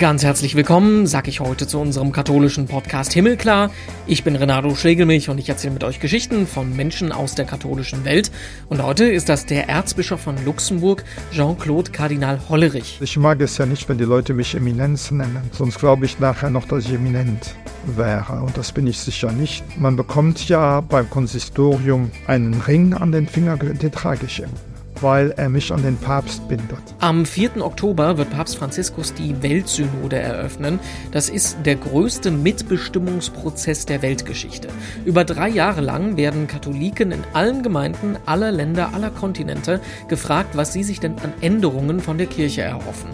Ganz herzlich willkommen, sag ich heute zu unserem katholischen Podcast Himmelklar. Ich bin Renato Schlegelmilch und ich erzähle mit euch Geschichten von Menschen aus der katholischen Welt. Und heute ist das der Erzbischof von Luxemburg, Jean-Claude Kardinal Hollerich. Ich mag es ja nicht, wenn die Leute mich Eminenz nennen, sonst glaube ich nachher noch, dass ich eminent wäre. Und das bin ich sicher nicht. Man bekommt ja beim Konsistorium einen Ring an den Finger, den trage ich immer weil er mich an den Papst bindet. Am 4. Oktober wird Papst Franziskus die Weltsynode eröffnen. Das ist der größte Mitbestimmungsprozess der Weltgeschichte. Über drei Jahre lang werden Katholiken in allen Gemeinden aller Länder, aller Kontinente gefragt, was sie sich denn an Änderungen von der Kirche erhoffen.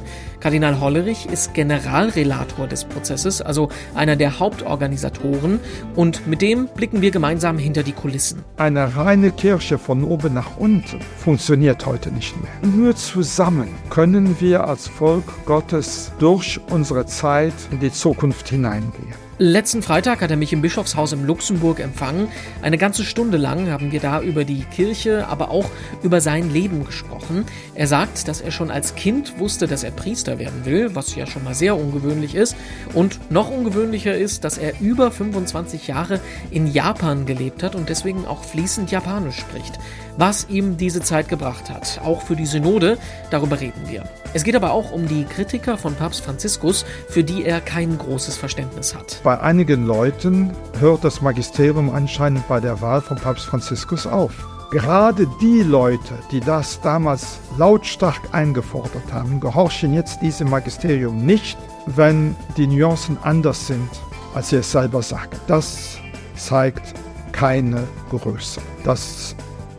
Kardinal Hollerich ist Generalrelator des Prozesses, also einer der Hauptorganisatoren, und mit dem blicken wir gemeinsam hinter die Kulissen. Eine reine Kirche von oben nach unten funktioniert heute nicht mehr. Nur zusammen können wir als Volk Gottes durch unsere Zeit in die Zukunft hineingehen. Letzten Freitag hat er mich im Bischofshaus im Luxemburg empfangen. Eine ganze Stunde lang haben wir da über die Kirche, aber auch über sein Leben gesprochen. Er sagt, dass er schon als Kind wusste, dass er Priester werden will, was ja schon mal sehr ungewöhnlich ist. Und noch ungewöhnlicher ist, dass er über 25 Jahre in Japan gelebt hat und deswegen auch fließend Japanisch spricht. Was ihm diese Zeit gebracht hat, auch für die Synode, darüber reden wir. Es geht aber auch um die Kritiker von Papst Franziskus, für die er kein großes Verständnis hat. Bei einigen Leuten hört das Magisterium anscheinend bei der Wahl von Papst Franziskus auf. Gerade die Leute, die das damals lautstark eingefordert haben, gehorchen jetzt diesem Magisterium nicht, wenn die Nuancen anders sind, als sie es selber sagen. Das zeigt keine Größe. Das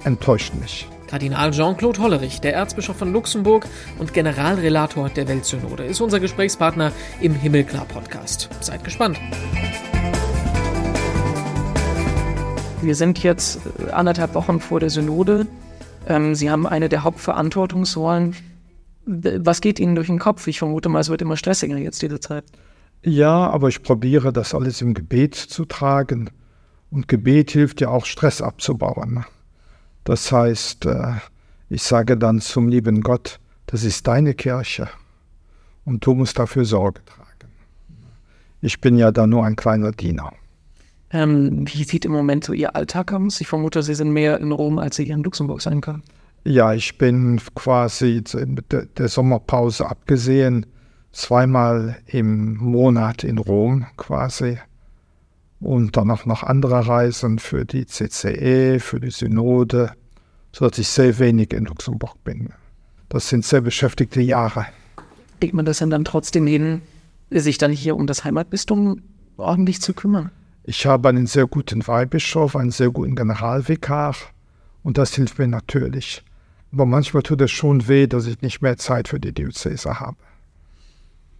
enttäuscht mich. Kardinal Jean-Claude Hollerich, der Erzbischof von Luxemburg und Generalrelator der Weltsynode, ist unser Gesprächspartner im Himmelklar-Podcast. Seid gespannt. Wir sind jetzt äh, anderthalb Wochen vor der Synode. Ähm, Sie haben eine der Hauptverantwortungsrollen. Was geht Ihnen durch den Kopf? Ich vermute mal, es wird immer stressiger jetzt diese Zeit. Ja, aber ich probiere das alles im Gebet zu tragen. Und Gebet hilft ja auch, Stress abzubauen. Das heißt, äh, ich sage dann zum lieben Gott, das ist deine Kirche und du musst dafür Sorge tragen. Ich bin ja da nur ein kleiner Diener. Ähm, wie sieht im Moment so Ihr Alltag aus? Ich vermute, Sie sind mehr in Rom, als Sie hier in Luxemburg sein können. Ja, ich bin quasi mit der Sommerpause abgesehen zweimal im Monat in Rom quasi und dann auch noch andere Reisen für die CCE, für die Synode, sodass ich sehr wenig in Luxemburg bin. Das sind sehr beschäftigte Jahre. Kriegt man das denn dann trotzdem hin, sich dann hier um das Heimatbistum ordentlich zu kümmern? Ich habe einen sehr guten Weihbischof, einen sehr guten Generalvikar und das hilft mir natürlich. Aber manchmal tut es schon weh, dass ich nicht mehr Zeit für die Diözese habe.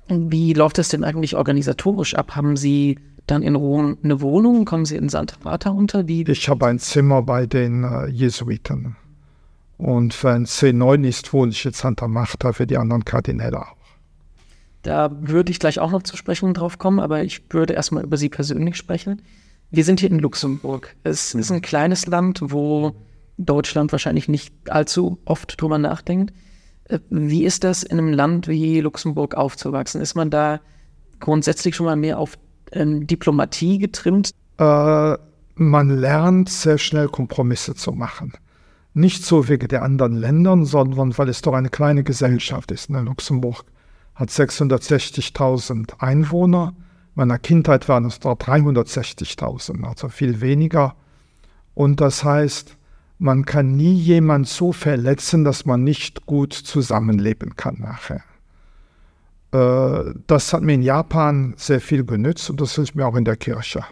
Wie läuft das denn eigentlich organisatorisch ab? Haben Sie dann in Rom eine Wohnung? Kommen Sie in Santa Marta unter? Wie? Ich habe ein Zimmer bei den äh, Jesuiten. Und wenn C9 ist, wohne ich in Santa Marta für die anderen Kardinäle auch. Da würde ich gleich auch noch zu sprechen drauf kommen, aber ich würde erstmal über Sie persönlich sprechen. Wir sind hier in Luxemburg. Es ist ein kleines Land, wo Deutschland wahrscheinlich nicht allzu oft drüber nachdenkt. Äh, wie ist das in einem Land wie Luxemburg aufzuwachsen? Ist man da grundsätzlich schon mal mehr auf ähm, Diplomatie getrimmt? Äh, man lernt sehr schnell Kompromisse zu machen. Nicht so wegen der anderen Ländern, sondern weil es doch eine kleine Gesellschaft ist. Ne? Luxemburg hat 660.000 Einwohner. Meiner Kindheit waren es dort 360.000, also viel weniger. Und das heißt, man kann nie jemand so verletzen, dass man nicht gut zusammenleben kann nachher. Äh, das hat mir in Japan sehr viel genützt und das hilft mir auch in der Kirche.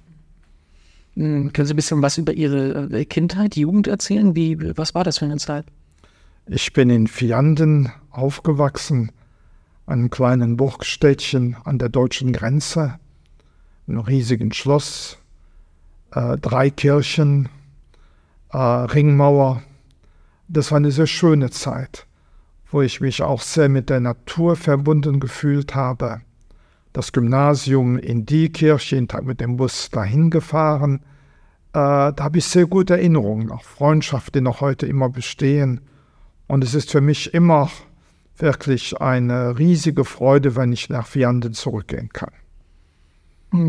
Hm, können Sie ein bisschen was über Ihre äh, Kindheit, Jugend erzählen? Wie, was war das für eine Zeit? Ich bin in Vianden aufgewachsen, einem kleinen Burgstädtchen an der deutschen Grenze, einem riesigen Schloss, äh, drei Kirchen, äh, Ringmauer. Das war eine sehr schöne Zeit wo ich mich auch sehr mit der Natur verbunden gefühlt habe. Das Gymnasium in die Kirche, jeden Tag mit dem Bus dahin gefahren. Äh, da habe ich sehr gute Erinnerungen, auch Freundschaften, die noch heute immer bestehen. Und es ist für mich immer wirklich eine riesige Freude, wenn ich nach Vianden zurückgehen kann.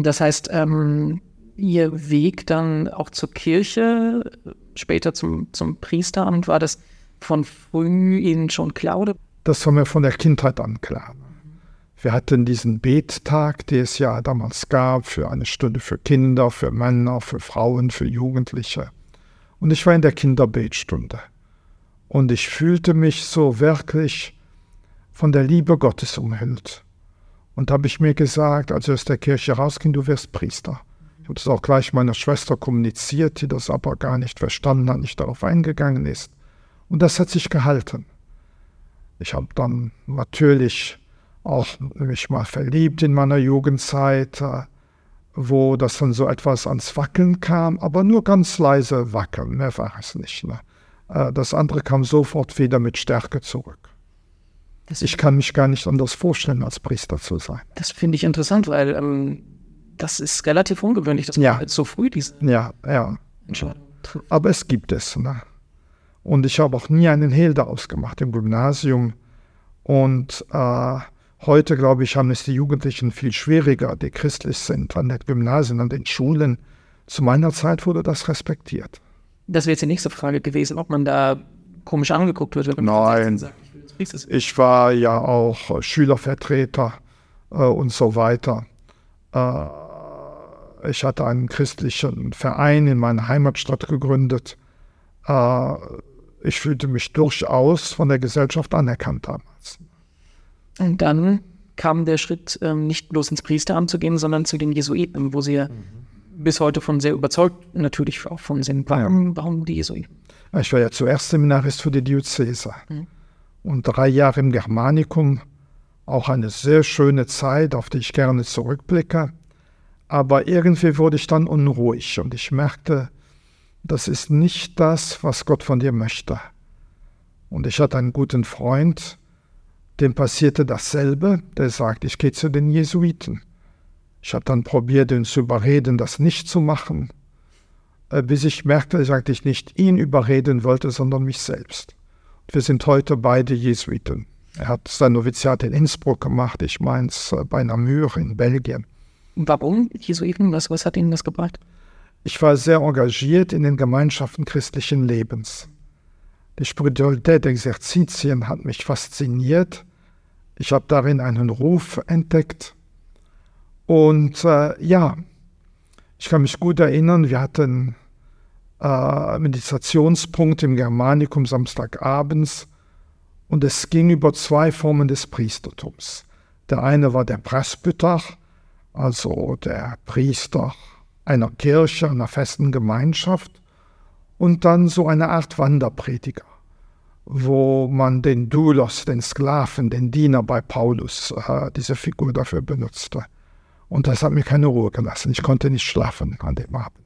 Das heißt, ähm, Ihr Weg dann auch zur Kirche, später zum, zum Priesteramt, war das von früh Ihnen schon klar? Oder? Das war mir von der Kindheit an klar. Wir hatten diesen Bettag, den es ja damals gab, für eine Stunde für Kinder, für Männer, für Frauen, für Jugendliche. Und ich war in der Kinderbetstunde. Und ich fühlte mich so wirklich von der Liebe Gottes umhüllt. Und habe ich mir gesagt, als ich aus der Kirche rausging, du wirst Priester. Ich habe das auch gleich meiner Schwester kommuniziert, die das aber gar nicht verstanden hat, nicht darauf eingegangen ist. Und das hat sich gehalten. Ich habe dann natürlich auch mich mal verliebt in meiner Jugendzeit, äh, wo das dann so etwas ans Wackeln kam, aber nur ganz leise wackeln, mehr war es nicht. Ne? Äh, das andere kam sofort wieder mit Stärke zurück. Das ich kann mich gar nicht anders vorstellen, als Priester zu sein. Das finde ich interessant, weil ähm, das ist relativ ungewöhnlich, dass ja. man so früh diese ja, ja. Entscheidung trifft. Aber es gibt es. Ne? Und ich habe auch nie einen Hehl daraus gemacht im Gymnasium. Und äh, Heute, glaube ich, haben es die Jugendlichen viel schwieriger, die christlich sind, an den Gymnasien, an den Schulen. Zu meiner Zeit wurde das respektiert. Das wäre jetzt die nächste Frage gewesen, ob man da komisch angeguckt wird. Wenn Nein, sagt, ich, ich, war ja auch Schülervertreter äh, und so weiter. Äh, ich hatte einen christlichen Verein in meiner Heimatstadt gegründet. Äh, ich fühlte mich durchaus von der Gesellschaft anerkannt damals. Und dann kam der Schritt, ähm, nicht bloß ins Priesteramt zu gehen, sondern zu den Jesuiten, wo sie mhm. bis heute von sehr überzeugt natürlich auch von sind. Warum, ja. warum die Jesuiten? Ich war ja zuerst Seminarist für die Diözese mhm. und drei Jahre im Germanikum. Auch eine sehr schöne Zeit, auf die ich gerne zurückblicke. Aber irgendwie wurde ich dann unruhig und ich merkte, das ist nicht das, was Gott von dir möchte. Und ich hatte einen guten Freund, dem passierte dasselbe. Der sagt, ich gehe zu den Jesuiten. Ich habe dann probiert, ihn zu überreden, das nicht zu machen, äh, bis ich merkte, dass ich nicht ihn überreden wollte, sondern mich selbst. Wir sind heute beide Jesuiten. Er hat sein Noviziat in Innsbruck gemacht, ich meins äh, bei Namur in Belgien. Warum Jesuiten? Was, was hat Ihnen das gebracht? Ich war sehr engagiert in den Gemeinschaften christlichen Lebens. Die Spiritualität der Exerzitien hat mich fasziniert. Ich habe darin einen Ruf entdeckt. Und äh, ja, ich kann mich gut erinnern, wir hatten äh, Meditationspunkt im Germanikum Samstagabends und es ging über zwei Formen des Priestertums. Der eine war der Presbyter, also der Priester einer Kirche, einer festen Gemeinschaft und dann so eine Art Wanderprediger, wo man den Doulos, den Sklaven, den Diener bei Paulus, äh, diese Figur dafür benutzte. Und das hat mir keine Ruhe gelassen. Ich konnte nicht schlafen an dem Abend.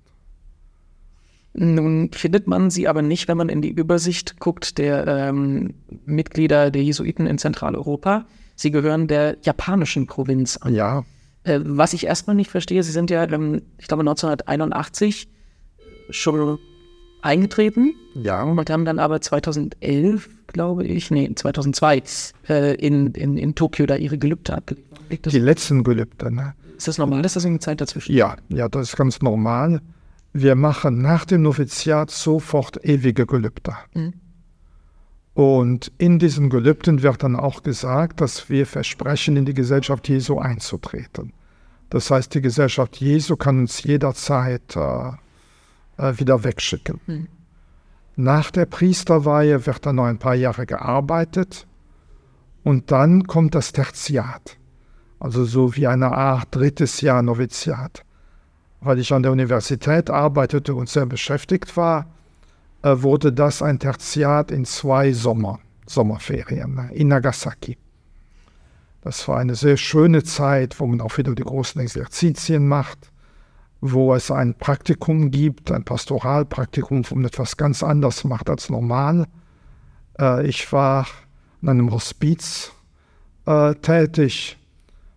Nun findet man sie aber nicht, wenn man in die Übersicht guckt der ähm, Mitglieder der Jesuiten in Zentraleuropa. Sie gehören der japanischen Provinz an. Ja. Äh, was ich erstmal nicht verstehe, sie sind ja, ähm, ich glaube, 1981 schon eingetreten. Ja. Und haben dann aber 2011, glaube ich, nee, 2002 äh, in, in, in Tokio da ihre Gelübde abgelegt. Die letzten Gelübde, ne? Ist das normal? Ist das eine Zeit dazwischen? Ja, ja, das ist ganz normal. Wir machen nach dem Noviziat sofort ewige Gelübde. Mhm. Und in diesen Gelübden wird dann auch gesagt, dass wir versprechen, in die Gesellschaft Jesu einzutreten. Das heißt, die Gesellschaft Jesu kann uns jederzeit äh, äh, wieder wegschicken. Mhm. Nach der Priesterweihe wird dann noch ein paar Jahre gearbeitet und dann kommt das Tertiat, also so wie eine Art drittes Jahr Noviziat. Weil ich an der Universität arbeitete und sehr beschäftigt war, wurde das ein Tertiat in zwei Sommer, Sommerferien ne, in Nagasaki. Das war eine sehr schöne Zeit, wo man auch wieder die großen Exerzitien macht wo es ein Praktikum gibt, ein Pastoralpraktikum, wo man etwas ganz anderes macht als normal. Äh, ich war in einem Hospiz äh, tätig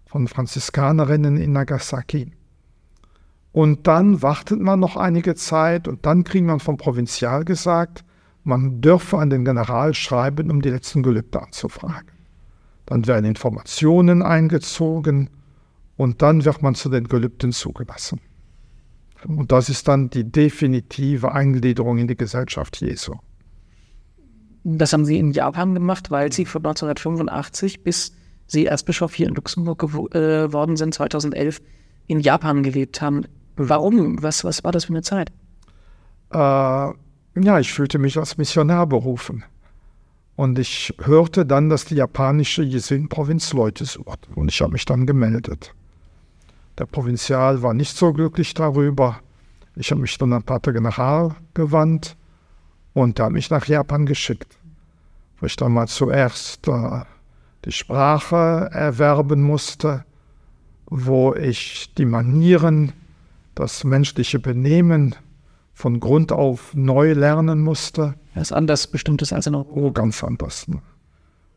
von Franziskanerinnen in Nagasaki. Und dann wartet man noch einige Zeit und dann kriegt man vom Provinzial gesagt, man dürfe an den General schreiben, um die letzten Gelübde anzufragen. dann werden Informationen eingezogen und dann wird man zu den Gelübden zugelassen. Und das ist dann die definitive Eingliederung in die Gesellschaft Jesu. Das haben Sie in Japan gemacht, weil Sie von 1985 bis Sie Erzbischof hier in Luxemburg geworden äh, sind, 2011, in Japan gelebt haben. Warum? Was, was war das für eine Zeit? Äh, ja, ich fühlte mich als Missionar berufen. Und ich hörte dann, dass die japanische Jesuitenprovinz Leute sucht. Und ich habe mich dann gemeldet. Der Provinzial war nicht so glücklich darüber. Ich habe mich dann an Pater General gewandt und er hat mich nach Japan geschickt, wo ich dann mal zuerst äh, die Sprache erwerben musste, wo ich die Manieren, das menschliche Benehmen von Grund auf neu lernen musste. Das ist anders bestimmtes als in Europa. Oh, ganz anders. Ne?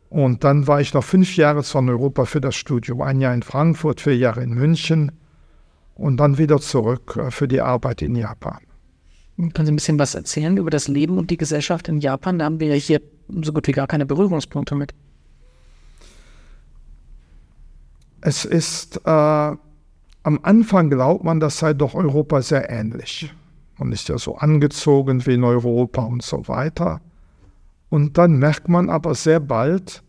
Und dann war ich noch fünf Jahre von Europa für das Studium. Ein Jahr in Frankfurt, vier Jahre in München und dann wieder zurück äh, für die Arbeit in Japan. Können Sie ein bisschen was erzählen über das Leben und die Gesellschaft in Japan? Da haben wir ja hier so gut wie gar keine Berührungspunkte mit. Es ist, äh, am Anfang glaubt man, das sei doch Europa sehr ähnlich. Man ist ja so angezogen wie in Europa und so weiter. Und dann merkt man aber sehr bald,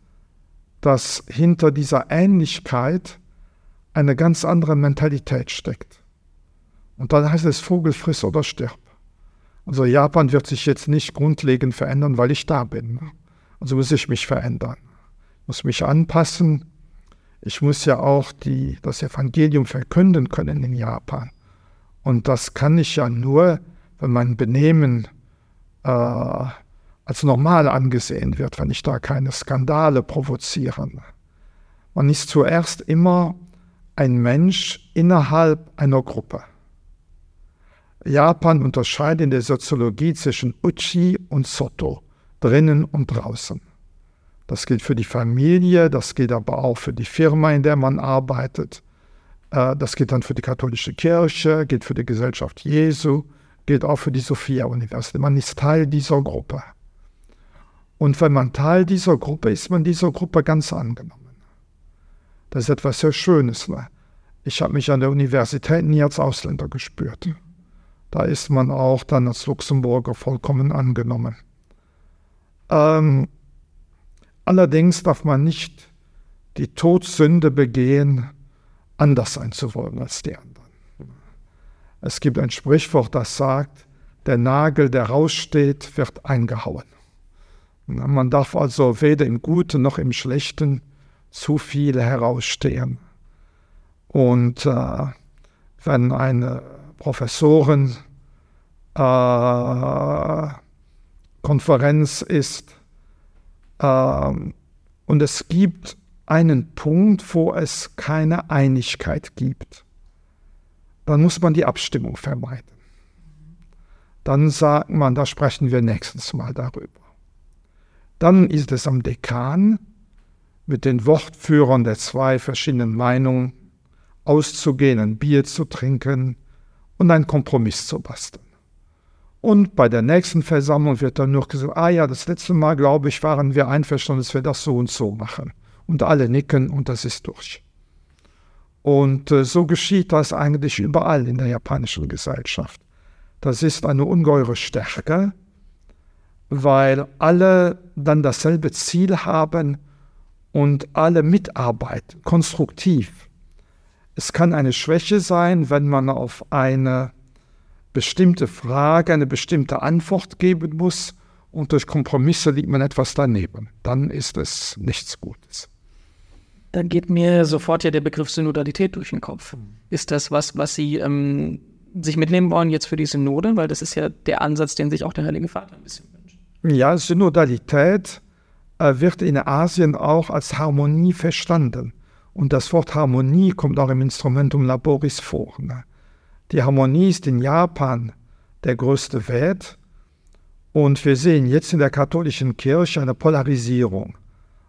dass hinter dieser Ähnlichkeit eine ganz andere Mentalität steckt. Und dann heißt es Vogel friss oder stirb. Also Japan wird sich jetzt nicht grundlegend verändern, weil ich da bin. Also muss ich mich verändern, muss mich anpassen. Ich muss ja auch die, das Evangelium verkünden können in Japan. Und das kann ich ja nur, wenn mein Benehmen äh, als normal angesehen wird, wenn ich da keine Skandale provoziere. Man ist zuerst immer ein Mensch innerhalb einer Gruppe. Japan unterscheidet in der Soziologie zwischen Uchi und Soto, drinnen und draußen. Das gilt für die Familie, das gilt aber auch für die Firma, in der man arbeitet. Äh, das gilt dann für die katholische Kirche, gilt für die Gesellschaft Jesu, gilt auch für die Sophia-Universität. Man ist Teil dieser Gruppe. Und wenn man Teil dieser Gruppe ist, man dieser Gruppe ganz angenommen. Das ist etwas sehr Schönes. Ne? Ich habe mich an der Universität nie als Ausländer gespürt. Da ist man auch dann als Luxemburger vollkommen angenommen. Ähm, allerdings darf man nicht die Todsünde begehen, anders sein zu wollen als die anderen. Es gibt ein Sprichwort, das sagt, der Nagel, der raussteht, wird eingehauen. Man darf also weder im Guten noch im Schlechten zu viel herausstehen. Und äh, wenn eine Professoren äh, ist äh, und es gibt einen Punkt, wo es keine Einigkeit gibt, dann muss man die Abstimmung vermeiden. Dann sagt man, da sprechen wir nächstes Mal darüber. Dann ist es am Dekan, mit den Wortführern der zwei verschiedenen Meinungen auszugehen, ein Bier zu trinken und einen Kompromiss zu basteln. Und bei der nächsten Versammlung wird dann nur gesagt, ah ja, das letzte Mal, glaube ich, waren wir einverstanden, dass wir das so und so machen. Und alle nicken und das ist durch. Und äh, so geschieht das eigentlich überall in der japanischen Gesellschaft. Das ist eine ungeheure Stärke, weil alle dann dasselbe Ziel haben und alle mitarbeiten, konstruktiv. Es kann eine Schwäche sein, wenn man auf eine bestimmte Frage eine bestimmte Antwort geben muss und durch Kompromisse liegt man etwas daneben. Dann ist es nichts Gutes. Dann geht mir sofort ja der Begriff Synodalität durch den Kopf. Ist das was, was Sie ähm, sich mitnehmen wollen jetzt für die Synode? Weil das ist ja der Ansatz, den sich auch der Heilige Vater ein bisschen wünscht. Ja, Synodalität äh, wird in Asien auch als Harmonie verstanden. Und das Wort Harmonie kommt auch im Instrumentum Laboris vor. Ne? Die Harmonie ist in Japan der größte Wert. Und wir sehen jetzt in der katholischen Kirche eine Polarisierung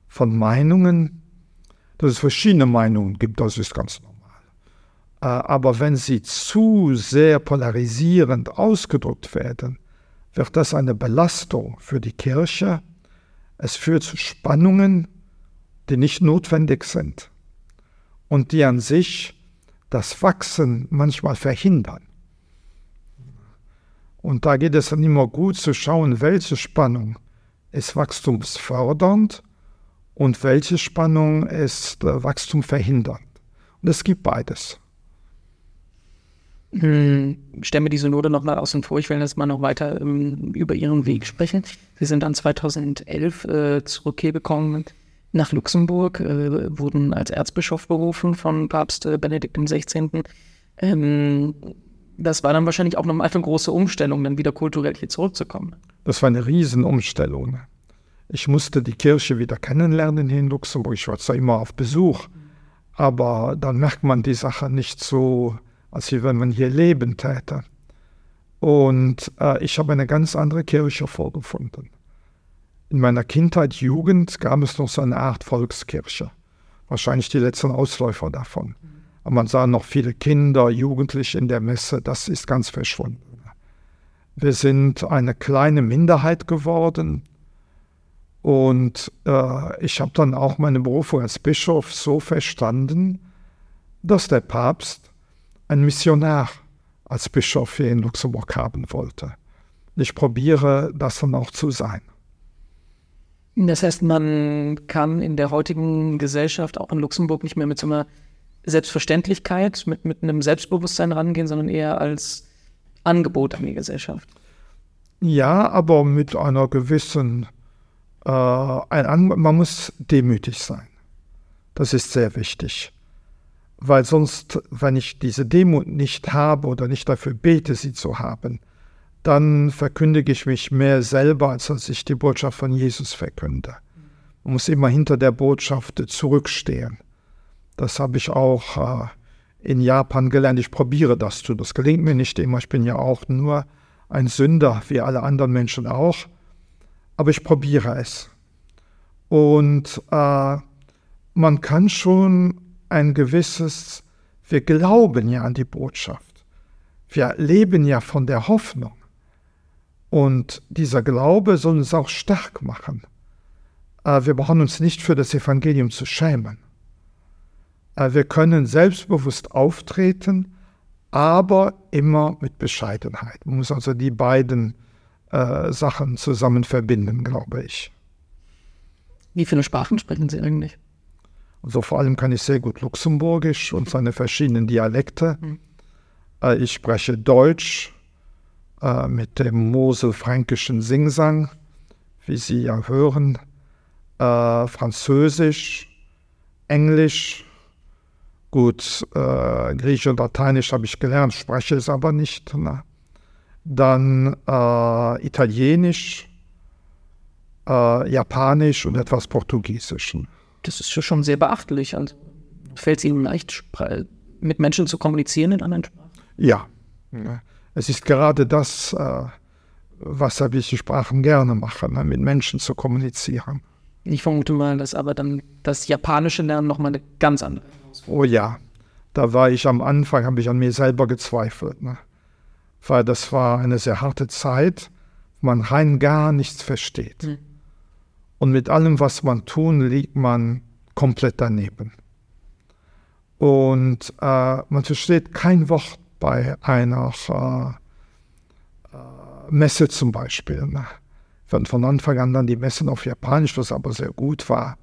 von Meinungen, dass es verschiedene Meinungen gibt, das ist ganz normal. Äh, aber wenn sie zu sehr polarisierend ausgedrückt werden, wird das eine Belastung für die Kirche. Es führt zu Spannungen die nicht notwendig sind und die an sich das Wachsen manchmal verhindern. Und da geht es dann immer gut zu schauen, welche Spannung ist wachstumsfördernd und welche Spannung ist äh, Wachstum verhindernd. Und es gibt beides. Hm, stellen wir die Synode noch mal außen vor. Ich will jetzt mal noch weiter ähm, über Ihren Weg sprechen. Sie sind dann 2011 äh, zurückgekommen nach Luxemburg, äh, wurden als Erzbischof berufen von Papst äh, Benedikt XVI. Ähm, das war dann wahrscheinlich auch nochmal eine große Umstellung, dann wieder kulturell hier zurückzukommen. Das war eine Riesenumstellung. Ich musste die Kirche wieder kennenlernen hier in Luxemburg. Ich war zwar immer auf Besuch, aber dann merkt man die Sache nicht so als wenn man hier leben täte. Und äh, ich habe eine ganz andere Kirche vorgefunden. In meiner Kindheit, Jugend gab es noch so eine Art Volkskirche. Wahrscheinlich die letzten Ausläufer davon. Aber man sah noch viele Kinder, Jugendliche in der Messe. Das ist ganz verschwunden. Wir sind eine kleine Minderheit geworden. Und äh, ich habe dann auch meine Berufung als Bischof so verstanden, dass der Papst ein Missionar als Bischof hier in Luxemburg haben wollte. Ich probiere das dann auch zu sein. Das heißt, man kann in der heutigen Gesellschaft auch in Luxemburg nicht mehr mit so einer Selbstverständlichkeit, mit, mit einem Selbstbewusstsein rangehen, sondern eher als Angebot an die Gesellschaft. Ja, aber mit einer gewissen, äh, ein, man muss demütig sein. Das ist sehr wichtig weil sonst, wenn ich diese Demut nicht habe oder nicht dafür bete, sie zu haben, dann verkündige ich mich mehr selber, als dass ich die Botschaft von Jesus verkünde. Man muss immer hinter der Botschaft zurückstehen. Das habe ich auch äh, in Japan gelernt. Ich probiere das zu. Das gelingt mir nicht immer. Ich bin ja auch nur ein Sünder, wie alle anderen Menschen auch. Aber ich probiere es. Und äh, man kann schon ein gewisses, wir glauben ja an die Botschaft. Wir leben ja von der Hoffnung. Und dieser Glaube soll uns auch stark machen. Äh, wir brauchen uns nicht für das Evangelium zu schämen. Äh, wir können selbstbewusst auftreten, aber immer mit Bescheidenheit. Man muss also die beiden äh, Sachen zusammen verbinden, glaube ich. Wie viele Sprachen sprechen Sie eigentlich? Also vor allem kann ich sehr gut Luxemburgisch und seine verschiedenen Dialekte. Äh, ich spreche Deutsch äh, mit dem moselfränkischen Singsang, wie Sie ja hören, äh, Französisch, Englisch, gut, äh, Griechisch und Lateinisch habe ich gelernt, spreche es aber nicht. Ne? Dann äh, Italienisch, äh, Japanisch und etwas Portugiesisch das ist schon sehr beachtlich. Also fällt es Ihnen leicht, mit Menschen zu kommunizieren in anderen Sprachen? Ja. Es ist gerade das, äh, was ich Sprachen gerne mache, ne, mit Menschen zu kommunizieren. Ich vermute mal, dass aber dann das japanische Lernen nochmal eine ganz andere Oh ja, da war ich am Anfang, habe ich an mir selber gezweifelt. Ne? Weil das war eine sehr harte Zeit, wo man rein gar nichts versteht. Hm und mit allem, was man tun, liegt man komplett daneben. Und äh, man versteht kein Wort bei einer äh, äh, Messe zum Beispiel. Ne? Hatten von Anfang an dann die Messen auf Japanisch, was aber sehr gut war.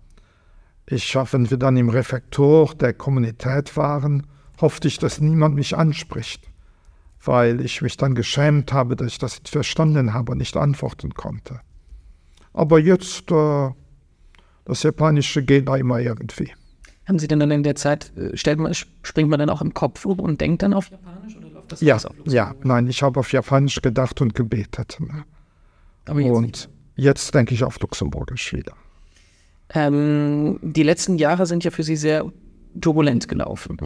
Ich, wenn wir dann im Refektor der Kommunität waren, hoffte ich, dass niemand mich anspricht, weil ich mich dann geschämt habe, dass ich das nicht verstanden habe und nicht antworten konnte. Aber jetzt, äh, das Japanische geht da immer irgendwie. Haben Sie denn dann in der Zeit, äh, stellt man, springt man dann auch im Kopf um und denkt dann auf Japanisch oder läuft das ja, auf Ja, nein, ich habe auf Japanisch gedacht und gebetet. Ne? Aber jetzt und nicht. jetzt denke ich auf Luxemburgisch wieder. Ähm, die letzten Jahre sind ja für Sie sehr turbulent gelaufen.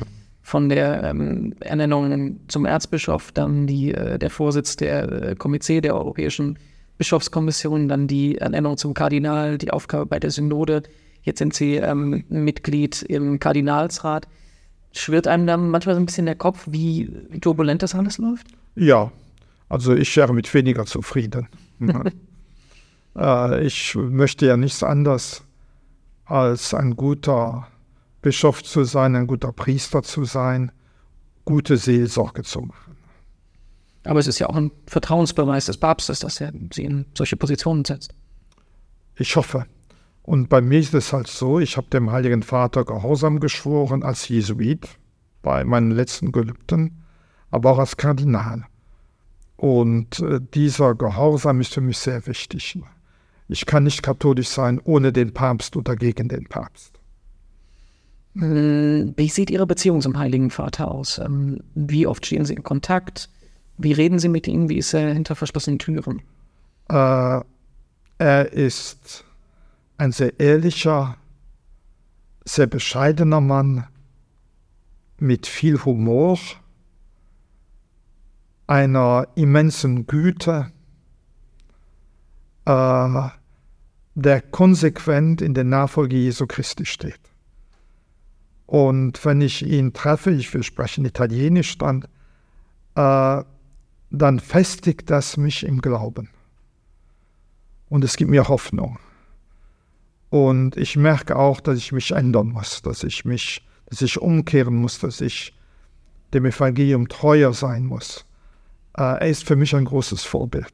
Von der ähm, Ernennung zum Erzbischof, dann die, äh, der Vorsitz der äh, Komitee der Europäischen Bischofskommission, dann die Ernennung zum Kardinal, die Aufgabe bei der Synode. Jetzt sind Sie ähm, Mitglied im Kardinalsrat. Schwirrt einem dann manchmal so ein bisschen der Kopf, wie turbulent das alles läuft? Ja, also ich wäre mit weniger zufrieden. äh, ich möchte ja nichts anderes als ein guter Bischof zu sein, ein guter Priester zu sein, gute Seelsorge zu machen. Aber es ist ja auch ein Vertrauensbeweis des Papstes, dass er sie in solche Positionen setzt. Ich hoffe. Und bei mir ist es halt so, ich habe dem Heiligen Vater Gehorsam geschworen als Jesuit bei meinen letzten Gelübden, aber auch als Kardinal. Und äh, dieser Gehorsam ist für mich sehr wichtig. Ich kann nicht katholisch sein ohne den Papst oder gegen den Papst. Hm, wie sieht Ihre Beziehung zum Heiligen Vater aus? Ähm, wie oft stehen Sie in Kontakt? Wie reden Sie mit ihm? Wie ist er hinter verschlossenen Türen? Äh, er ist ein sehr ehrlicher, sehr bescheidener Mann mit viel Humor, einer immensen Güte, äh, der konsequent in der Nachfolge Jesu Christi steht. Und wenn ich ihn treffe, ich will sprechen Italienisch dann, äh, dann festigt das mich im Glauben. Und es gibt mir Hoffnung. Und ich merke auch, dass ich mich ändern muss, dass ich mich, dass ich umkehren muss, dass ich dem Evangelium treuer sein muss. Äh, er ist für mich ein großes Vorbild.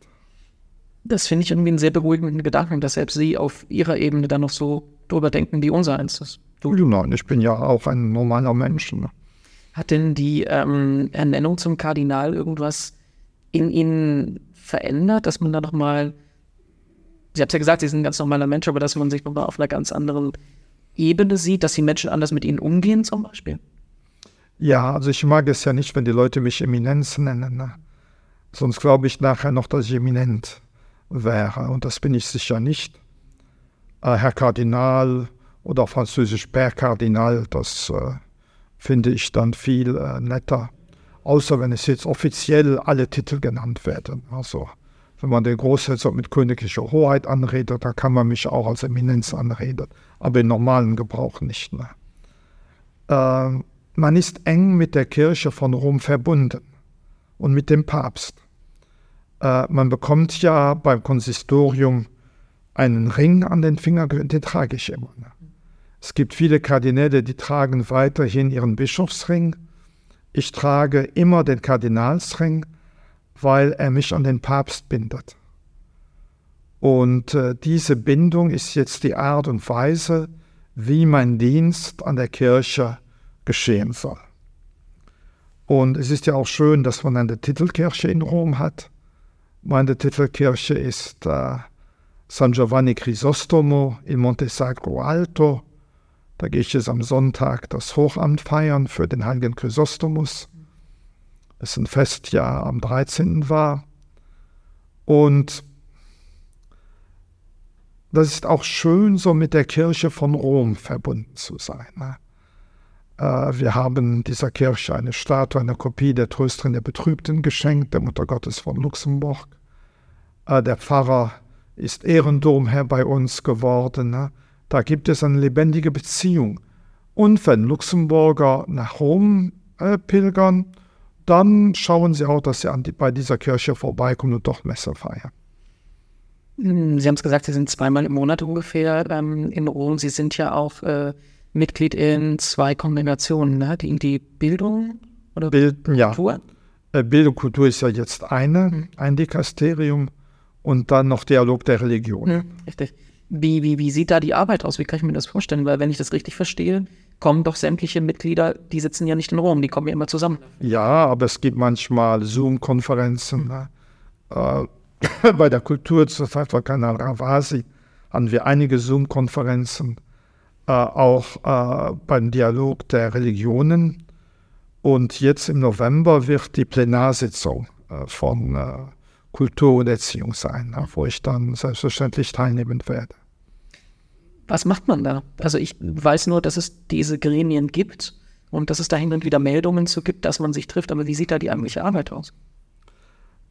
Das finde ich irgendwie einen sehr beruhigenden Gedanken, dass selbst Sie auf Ihrer Ebene dann noch so drüber denken, wie unser eins ist. Nein, ich bin ja auch ein normaler Mensch. Ne? Hat denn die ähm, Ernennung zum Kardinal irgendwas in Ihnen verändert, dass man da nochmal Sie haben ja gesagt, Sie sind ein ganz normaler Mensch, aber dass man sich nochmal auf einer ganz anderen Ebene sieht, dass die Menschen anders mit Ihnen umgehen zum Beispiel? Ja, also ich mag es ja nicht, wenn die Leute mich Eminenz nennen. Ne? Sonst glaube ich nachher noch, dass ich eminent wäre. Und das bin ich sicher nicht. Äh, Herr Kardinal oder französisch Père Kardinal, das äh, finde ich dann viel äh, netter. Außer wenn es jetzt offiziell alle Titel genannt werden. Also wenn man den Großherzog mit königlicher Hoheit anredet, da kann man mich auch als Eminenz anreden, aber im normalen Gebrauch nicht. Ne? Äh, man ist eng mit der Kirche von Rom verbunden und mit dem Papst. Äh, man bekommt ja beim Konsistorium einen Ring an den Finger, den trage ich immer. Ne? Es gibt viele Kardinäle, die tragen weiterhin ihren Bischofsring. Ich trage immer den Kardinalsring weil er mich an den Papst bindet. Und äh, diese Bindung ist jetzt die Art und Weise, wie mein Dienst an der Kirche geschehen soll. Und es ist ja auch schön, dass man eine Titelkirche in Rom hat. Meine Titelkirche ist äh, San Giovanni Crisostomo in Montesacro Alto. Da gehe ich jetzt am Sonntag das Hochamt feiern für den heiligen Chrysostomus dessen Fest ja am 13. war. Und das ist auch schön, so mit der Kirche von Rom verbunden zu sein. Ne? Äh, wir haben dieser Kirche eine Statue, eine Kopie der Trösterin der Betrübten geschenkt, der Mutter Gottes von Luxemburg. Äh, der Pfarrer ist Ehrendomherr bei uns geworden. Ne? Da gibt es eine lebendige Beziehung. Und wenn Luxemburger nach Rom äh, pilgern, dann schauen Sie auch, dass Sie die, bei dieser Kirche vorbeikommen und doch Messe feiern. Hm, Sie haben es gesagt, Sie sind zweimal im Monat ungefähr ähm, in Rom. Sie sind ja auch äh, Mitglied in zwei Kongregationen, ne? die, die Bildung oder Bild, Kultur? Ja. Äh, Bildung und Kultur ist ja jetzt eine, hm. ein Dikasterium und dann noch Dialog der Religion. Hm, richtig. Wie, wie, wie sieht da die Arbeit aus? Wie kann ich mir das vorstellen? Weil wenn ich das richtig verstehe, kommen doch sämtliche Mitglieder, die sitzen ja nicht in Rom, die kommen ja immer zusammen. Ja, aber es gibt manchmal Zoom-Konferenzen. Ne? Äh, bei der Kultur zur Zeit von Kanal Ravasi hatten wir einige Zoom-Konferenzen, äh, auch äh, beim Dialog der Religionen. Und jetzt im November wird die Plenarsitzung äh, von äh, Kultur und Erziehung sein, ne? wo ich dann selbstverständlich teilnehmen werde was macht man da? Also ich weiß nur, dass es diese Gremien gibt und dass es da hin und wieder Meldungen zu gibt, dass man sich trifft. Aber wie sieht da die eigentliche Arbeit aus?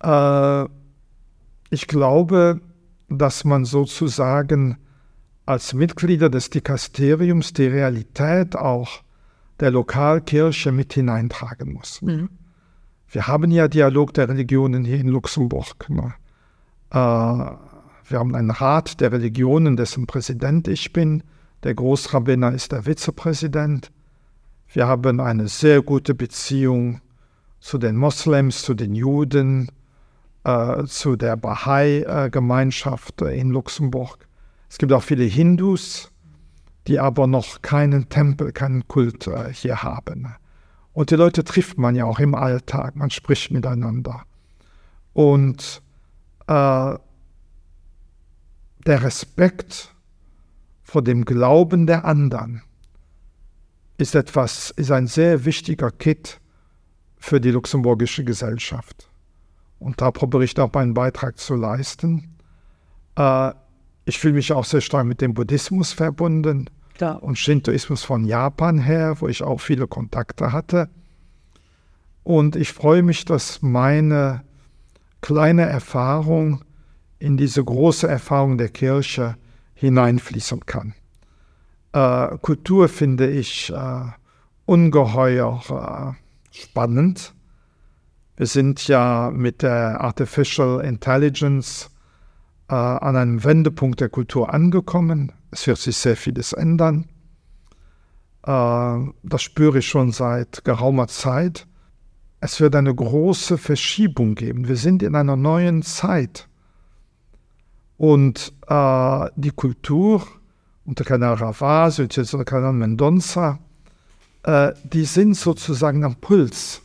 Äh, ich glaube, dass man sozusagen als Mitglieder des Dikasteriums die Realität auch der Lokalkirche mit hineintragen muss. Mhm. Wir haben ja Dialog der Religionen hier in Luxemburg. Ne? Äh, wir haben einen Rat der Religionen, dessen Präsident ich bin. Der Großrabbiner ist der Vizepräsident. Wir haben eine sehr gute Beziehung zu den Moslems, zu den Juden, äh, zu der Bahai-Gemeinschaft in Luxemburg. Es gibt auch viele Hindus, die aber noch keinen Tempel, keinen Kult äh, hier haben. Und die Leute trifft man ja auch im Alltag, man spricht miteinander. Und äh, der Respekt vor dem Glauben der anderen ist etwas, ist ein sehr wichtiger Kit für die luxemburgische Gesellschaft. Und da probiere ich auch meinen Beitrag zu leisten. Äh, ich fühle mich auch sehr stark mit dem Buddhismus verbunden Klar. und Shintoismus von Japan her, wo ich auch viele Kontakte hatte. Und ich freue mich, dass meine kleine Erfahrung in diese große Erfahrung der Kirche hineinfließen kann. Äh, Kultur finde ich äh, ungeheuer äh, spannend. Wir sind ja mit der Artificial Intelligence äh, an einem Wendepunkt der Kultur angekommen. Es wird sich sehr vieles ändern. Äh, das spüre ich schon seit geraumer Zeit. Es wird eine große Verschiebung geben. Wir sind in einer neuen Zeit. Und äh, die Kultur unter Kanal Ravasi und jetzt unter Kanal Mendonça, äh, die sind sozusagen am Puls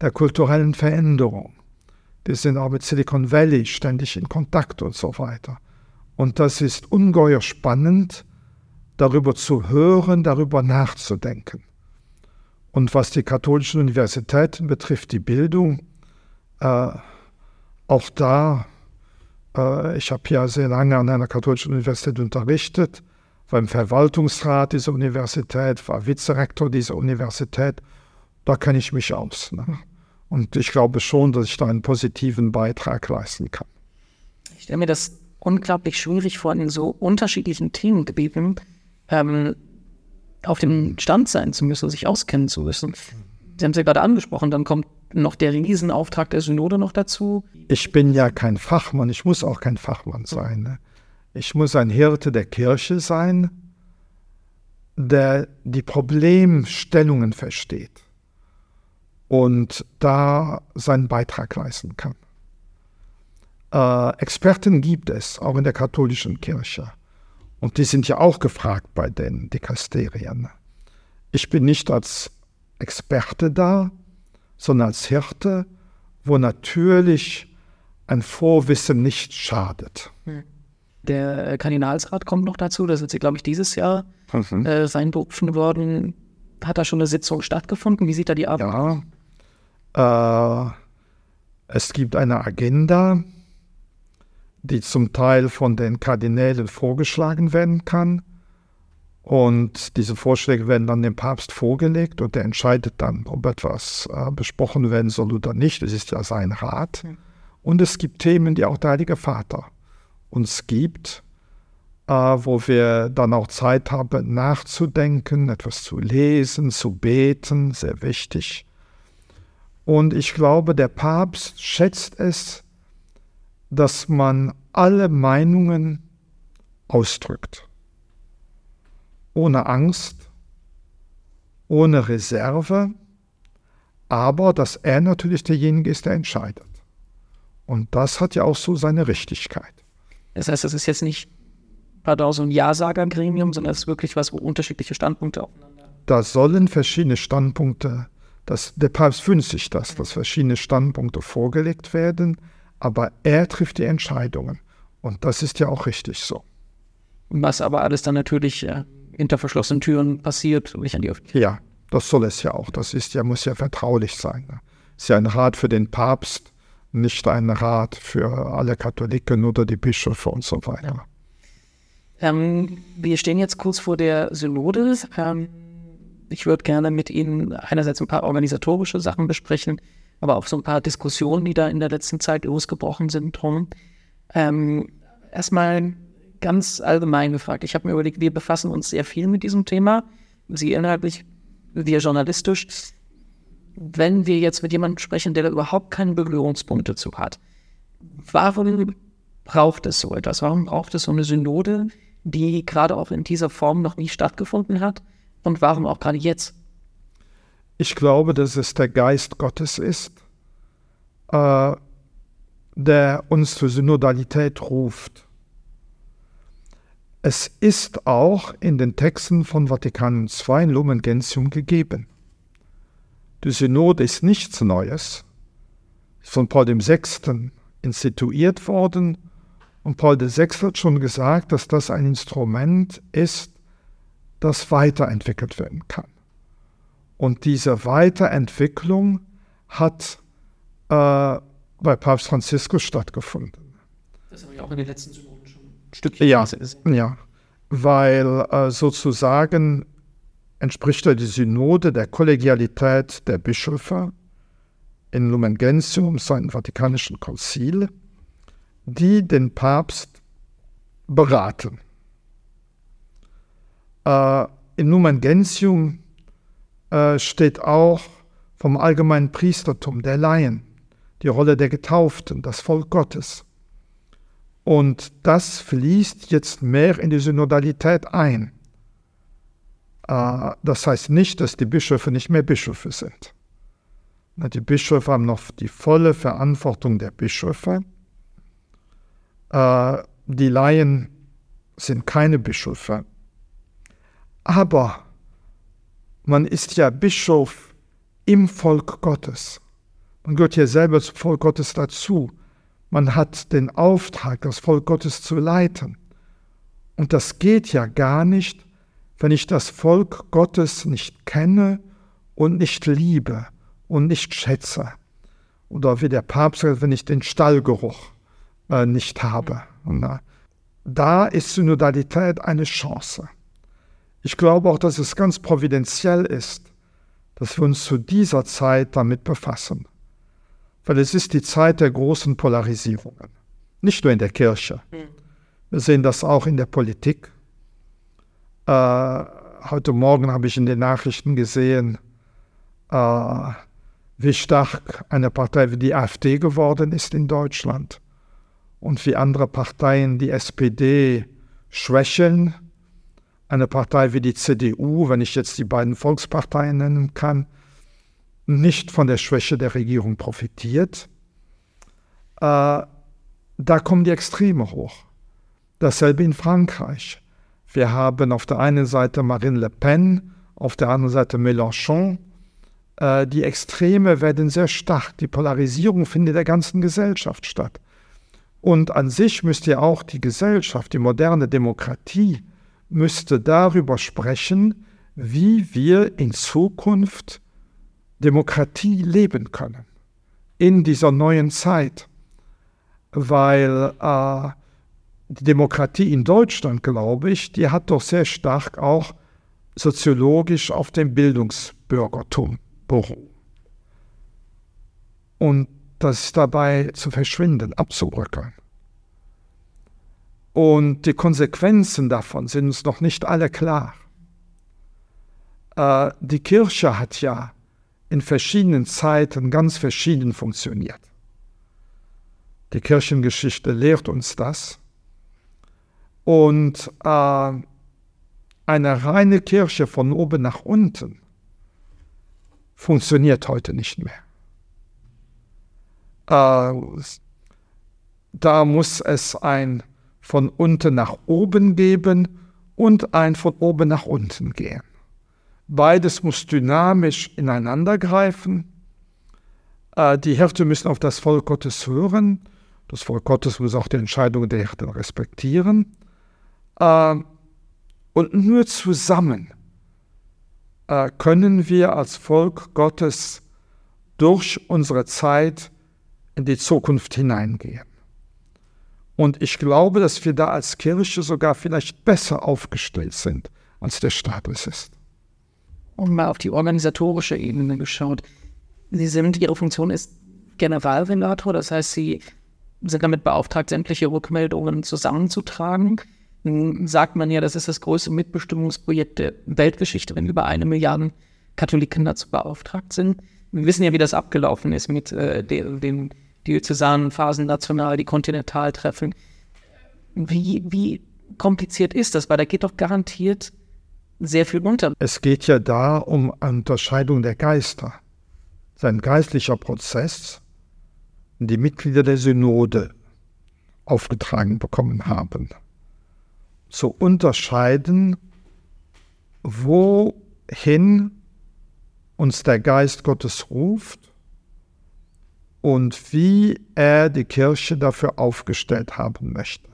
der kulturellen Veränderung. Die sind auch mit Silicon Valley ständig in Kontakt und so weiter. Und das ist ungeheuer spannend, darüber zu hören, darüber nachzudenken. Und was die katholischen Universitäten betrifft, die Bildung, äh, auch da ich habe ja sehr lange an einer katholischen Universität unterrichtet, war im Verwaltungsrat dieser Universität, war Vizerektor dieser Universität. Da kenne ich mich aus. Ne? Und ich glaube schon, dass ich da einen positiven Beitrag leisten kann. Ich stelle mir das unglaublich schwierig vor, in so unterschiedlichen Themengebieten ähm, auf dem Stand sein zu müssen, sich auskennen zu müssen. Sie haben es ja gerade angesprochen, dann kommt noch der Riesenauftrag der Synode noch dazu. Ich bin ja kein Fachmann, ich muss auch kein Fachmann sein. Ne? Ich muss ein Hirte der Kirche sein, der die Problemstellungen versteht und da seinen Beitrag leisten kann. Äh, Experten gibt es, auch in der katholischen Kirche. Und die sind ja auch gefragt bei den Dikasterien. Ich bin nicht als Experte da, sondern als Hirte, wo natürlich ein Vorwissen nicht schadet. Hm. Der Kardinalsrat kommt noch dazu, das ist, glaube ich, dieses Jahr mhm. äh, sein berufen worden. Hat da schon eine Sitzung stattgefunden? Wie sieht da die Arbeit aus? Ja, äh, es gibt eine Agenda, die zum Teil von den Kardinälen vorgeschlagen werden kann. Und diese Vorschläge werden dann dem Papst vorgelegt und er entscheidet dann, ob etwas äh, besprochen werden soll oder nicht. Es ist ja sein Rat. Und es gibt Themen, die auch der Heilige Vater uns gibt, äh, wo wir dann auch Zeit haben, nachzudenken, etwas zu lesen, zu beten, sehr wichtig. Und ich glaube, der Papst schätzt es, dass man alle Meinungen ausdrückt ohne Angst, ohne Reserve, aber dass er natürlich derjenige ist, der entscheidet. Und das hat ja auch so seine Richtigkeit. Das heißt, es ist jetzt nicht pardon, so ein Ja-Sager-Gremium, sondern es ist wirklich was, wo unterschiedliche Standpunkte aufeinander. Da sollen verschiedene Standpunkte, das, der Papst wünscht sich das, dass verschiedene Standpunkte vorgelegt werden, aber er trifft die Entscheidungen. Und das ist ja auch richtig so. Was aber alles dann natürlich äh, hinter verschlossenen Türen passiert und nicht an die Öffentlichkeit. Ja, das soll es ja auch. Das ist ja, muss ja vertraulich sein. Ne? Ist ja ein Rat für den Papst, nicht ein Rat für alle Katholiken oder die Bischöfe und so weiter. Ja. Ähm, wir stehen jetzt kurz vor der Synode. Ähm, ich würde gerne mit Ihnen einerseits ein paar organisatorische Sachen besprechen, aber auch so ein paar Diskussionen, die da in der letzten Zeit losgebrochen sind, drum. Ähm, erstmal ganz allgemein gefragt. Ich habe mir überlegt, wir befassen uns sehr viel mit diesem Thema. Sie inhaltlich, wir journalistisch. Wenn wir jetzt mit jemandem sprechen, der da überhaupt keine Berührungspunkte zu hat, warum braucht es so etwas? Warum braucht es so eine Synode, die gerade auch in dieser Form noch nie stattgefunden hat? Und warum auch gerade jetzt? Ich glaube, dass es der Geist Gottes ist, äh, der uns zur Synodalität ruft. Es ist auch in den Texten von Vatikan II in Lumen Gentium gegeben. Die Synode ist nichts Neues, ist von Paul VI. instituiert worden und Paul VI. hat schon gesagt, dass das ein Instrument ist, das weiterentwickelt werden kann. Und diese Weiterentwicklung hat äh, bei Papst Franziskus stattgefunden. Das habe ich auch in den letzten Synoden Stückchen ja, gesehen. Ja, weil äh, sozusagen entspricht die Synode der Kollegialität der Bischöfe in Lumen Gentium, seinem Vatikanischen Konzil, die den Papst beraten. Äh, in Lumen Gentium äh, steht auch vom allgemeinen Priestertum der Laien, die Rolle der Getauften, das Volk Gottes. Und das fließt jetzt mehr in die Synodalität ein. Äh, das heißt nicht, dass die Bischöfe nicht mehr Bischöfe sind. Die Bischöfe haben noch die volle Verantwortung der Bischöfe. Äh, die Laien sind keine Bischöfe. Aber man ist ja Bischof im Volk Gottes. Man gehört ja selber zum Volk Gottes dazu. Man hat den Auftrag, das Volk Gottes zu leiten. Und das geht ja gar nicht, wenn ich das Volk Gottes nicht kenne und nicht liebe und nicht schätze. Oder wie der Papst sagt, wenn ich den Stallgeruch äh, nicht habe. Äh, da ist Synodalität eine Chance. Ich glaube auch, dass es ganz providentiell ist, dass wir uns zu dieser Zeit damit befassen. Weil es ist die Zeit der großen Polarisierungen. Nicht nur in der Kirche. Hm. Wir sehen das auch in der Politik. Äh, heute Morgen habe ich in den Nachrichten gesehen, äh, wie stark eine Partei wie die AfD geworden ist in Deutschland und wie andere Parteien die SPD schwächeln eine Partei wie die CDU, wenn ich jetzt die beiden Volksparteien nennen kann, nicht von der Schwäche der Regierung profitiert. Äh, da kommen die Extreme hoch. Dasselbe in Frankreich. Wir haben auf der einen Seite Marine Le Pen, auf der anderen Seite Mélenchon. Äh, die Extreme werden sehr stark. Die Polarisierung findet in der ganzen Gesellschaft statt. Und an sich müsste ja auch die Gesellschaft, die moderne Demokratie, müsste darüber sprechen, wie wir in Zukunft Demokratie leben können in dieser neuen Zeit, weil äh, die Demokratie in Deutschland, glaube ich, die hat doch sehr stark auch soziologisch auf dem Bildungsbürgertum beruht. Und das ist dabei zu verschwinden, abzubröckeln. Und die Konsequenzen davon sind uns noch nicht alle klar. Äh, die Kirche hat ja in verschiedenen Zeiten ganz verschieden funktioniert. Die Kirchengeschichte lehrt uns das. Und äh, eine reine Kirche von oben nach unten funktioniert heute nicht mehr. Äh, da muss es ein von unten nach oben geben und ein von oben nach unten gehen. Beides muss dynamisch ineinandergreifen. Äh, die Hirte müssen auf das Volk Gottes hören. Das Volk Gottes muss auch die Entscheidungen der Hirten respektieren. Äh, und nur zusammen äh, können wir als Volk Gottes durch unsere Zeit in die Zukunft hineingehen. Und ich glaube, dass wir da als Kirche sogar vielleicht besser aufgestellt sind, als der Staat es ist. Und mal auf die organisatorische Ebene geschaut. Sie sind, Ihre Funktion ist Generalrelator, das heißt, Sie sind damit beauftragt, sämtliche Rückmeldungen zusammenzutragen. Nun sagt man ja, das ist das größte Mitbestimmungsprojekt der Weltgeschichte, wenn über eine Milliarde Katholiken dazu beauftragt sind. Wir wissen ja, wie das abgelaufen ist mit äh, den, den Diözesanen, Phasen national, die Kontinentaltreffen. Wie, wie kompliziert ist das? Weil da geht doch garantiert sehr viel unter. Es geht ja da um Unterscheidung der Geister. Sein geistlicher Prozess, die Mitglieder der Synode aufgetragen bekommen haben. Zu unterscheiden, wohin uns der Geist Gottes ruft und wie er die Kirche dafür aufgestellt haben möchte.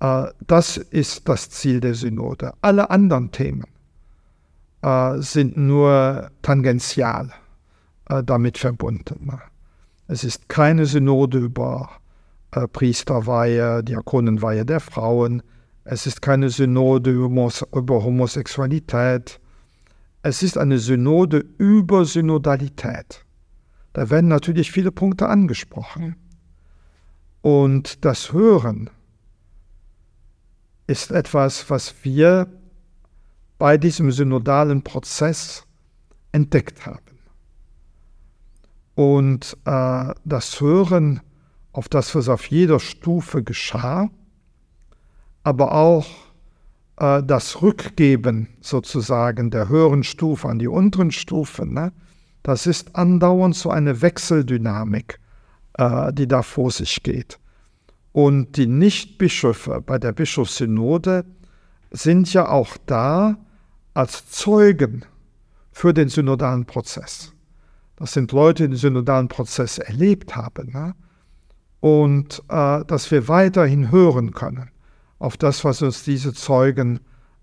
Äh, das ist das Ziel der Synode. Alle anderen Themen äh, sind nur tangential äh, damit verbunden. Es ist keine Synode über Priesterweihe, Diakonenweihe der Frauen. Es ist keine Synode über Homosexualität. Es ist eine Synode über Synodalität. Da werden natürlich viele Punkte angesprochen. Und das Hören ist etwas, was wir bei diesem synodalen Prozess entdeckt haben. Und äh, das Hören auf das, was auf jeder Stufe geschah, aber auch äh, das Rückgeben sozusagen der höheren Stufe an die unteren Stufen, ne, das ist andauernd so eine Wechseldynamik, äh, die da vor sich geht. Und die Nichtbischöfe bei der Bischofssynode sind ja auch da als Zeugen für den synodalen Prozess. Das sind Leute, die den synodalen Prozess erlebt haben. Ne? Und äh, dass wir weiterhin hören können auf das, was uns diese Zeugen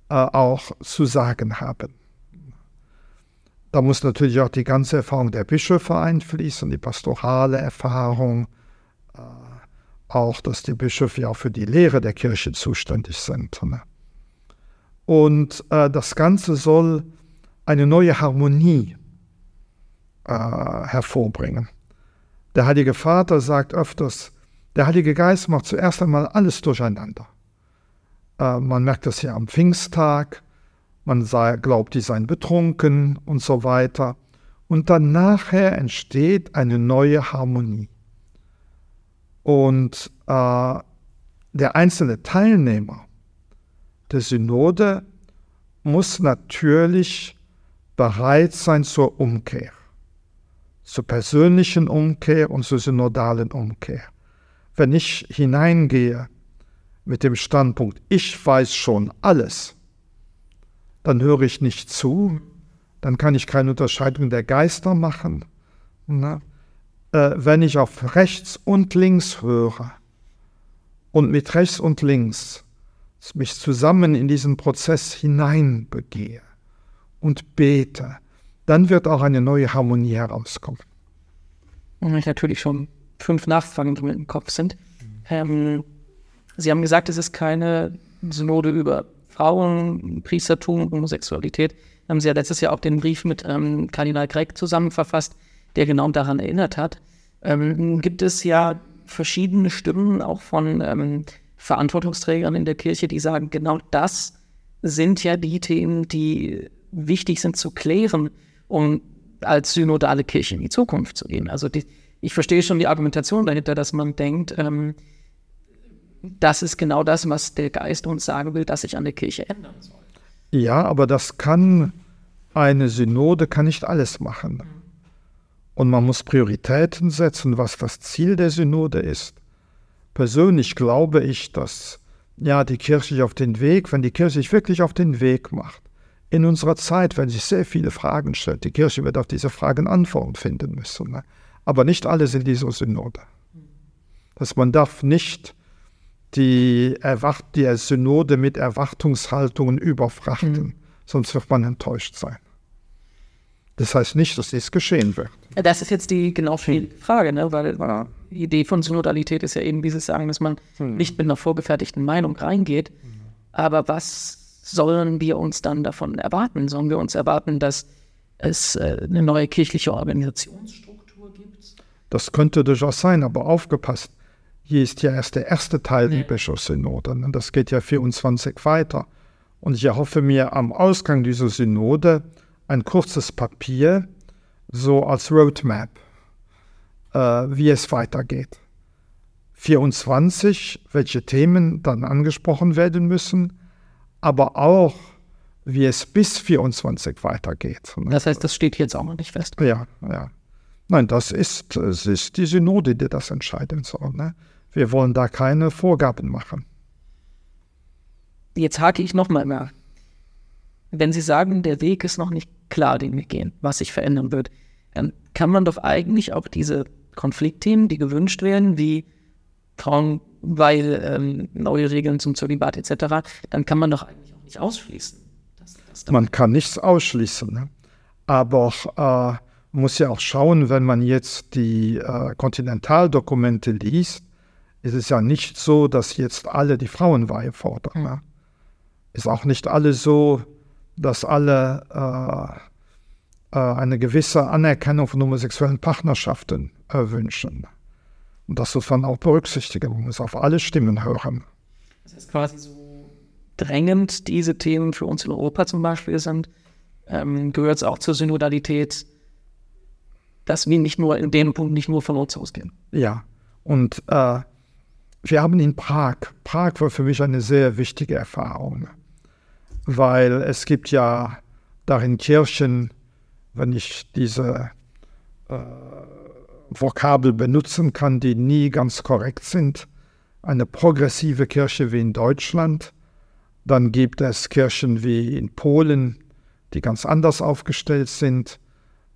äh, auch zu sagen haben. Da muss natürlich auch die ganze Erfahrung der Bischöfe einfließen, die pastorale Erfahrung, äh, auch, dass die Bischöfe ja für die Lehre der Kirche zuständig sind. Ne? Und äh, das Ganze soll eine neue Harmonie äh, hervorbringen. Der Heilige Vater sagt öfters, der Heilige Geist macht zuerst einmal alles durcheinander. Äh, man merkt das ja am Pfingsttag, man sei, glaubt, die seien betrunken und so weiter. Und dann nachher entsteht eine neue Harmonie. Und äh, der einzelne Teilnehmer der Synode muss natürlich bereit sein zur Umkehr, zur persönlichen Umkehr und zur synodalen Umkehr. Wenn ich hineingehe mit dem Standpunkt, ich weiß schon alles, dann höre ich nicht zu, dann kann ich keine Unterscheidung der Geister machen. Na? Äh, wenn ich auf rechts und links höre und mit rechts und links mich zusammen in diesen Prozess hineinbegehe und bete, dann wird auch eine neue Harmonie herauskommen. Und ich natürlich schon fünf Nachfragen drin im Kopf sind. Ähm, Sie haben gesagt, es ist keine Synode über Frauen, Priestertum, Homosexualität. Haben Sie ja letztes Jahr auch den Brief mit ähm, Kardinal Gregg zusammenverfasst, der genau daran erinnert hat. Ähm, gibt es ja verschiedene Stimmen auch von ähm, Verantwortungsträgern in der Kirche, die sagen, genau das sind ja die Themen, die wichtig sind zu klären, um als synodale Kirche in die Zukunft zu gehen. Also die, ich verstehe schon die Argumentation dahinter, dass man denkt, ähm, das ist genau das, was der Geist uns sagen will, dass sich an der Kirche ändern soll. Ja, aber das kann eine Synode kann nicht alles machen. Und man muss Prioritäten setzen, was das Ziel der Synode ist. Persönlich glaube ich, dass ja die Kirche sich auf den Weg, wenn die Kirche sich wirklich auf den Weg macht, in unserer Zeit, wenn sich sehr viele Fragen stellt, die Kirche wird auf diese Fragen Antworten finden müssen. Ne? Aber nicht alles in dieser Synode. Dass man darf nicht die, Erwacht die Synode mit Erwartungshaltungen überfrachten, mhm. sonst wird man enttäuscht sein. Das heißt nicht, dass dies geschehen wird. Das ist jetzt die genau die Frage, ne? weil ja. die Idee von Synodalität ist ja eben dieses Sagen, dass man hm. nicht mit einer vorgefertigten Meinung reingeht. Hm. Aber was sollen wir uns dann davon erwarten? Sollen wir uns erwarten, dass es äh, eine neue kirchliche Organisationsstruktur gibt? Das könnte durchaus sein, aber aufgepasst. Hier ist ja erst der erste Teil nee. der Bischofssynode. Und das geht ja 24 weiter. Und ich erhoffe mir am Ausgang dieser Synode ein kurzes Papier, so als Roadmap, äh, wie es weitergeht. 24, welche Themen dann angesprochen werden müssen, aber auch, wie es bis 24 weitergeht. Das heißt, das steht jetzt auch noch nicht fest. Ja, ja. Nein, das ist, es ist die Synode, die das entscheiden soll. Ne? Wir wollen da keine Vorgaben machen. Jetzt hake ich nochmal nach. Wenn Sie sagen, der Weg ist noch nicht klar, den wir gehen, was sich verändern wird, dann kann man doch eigentlich auch diese Konfliktthemen, die gewünscht werden, wie Frauen, weil ähm, neue Regeln zum Zölibat etc., dann kann man doch eigentlich auch nicht ausschließen. Dass, dass man kann nichts ausschließen. Ne? Aber äh, man muss ja auch schauen, wenn man jetzt die äh, Kontinentaldokumente liest, ist es ja nicht so, dass jetzt alle die Frauenweihe fordern. Ne? Ist auch nicht alle so, dass alle äh, äh, eine gewisse Anerkennung von homosexuellen Partnerschaften äh, wünschen. Und das muss man auch berücksichtigen. Man muss auf alle Stimmen hören. Das ist quasi so drängend diese Themen für uns in Europa zum Beispiel sind, ähm, gehört es auch zur Synodalität, dass wir nicht nur in dem Punkt nicht nur von uns ausgehen. Ja, und äh, wir haben in Prag, Prag war für mich eine sehr wichtige Erfahrung, weil es gibt ja darin Kirchen, wenn ich diese äh, Vokabel benutzen kann, die nie ganz korrekt sind. Eine progressive Kirche wie in Deutschland. Dann gibt es Kirchen wie in Polen, die ganz anders aufgestellt sind,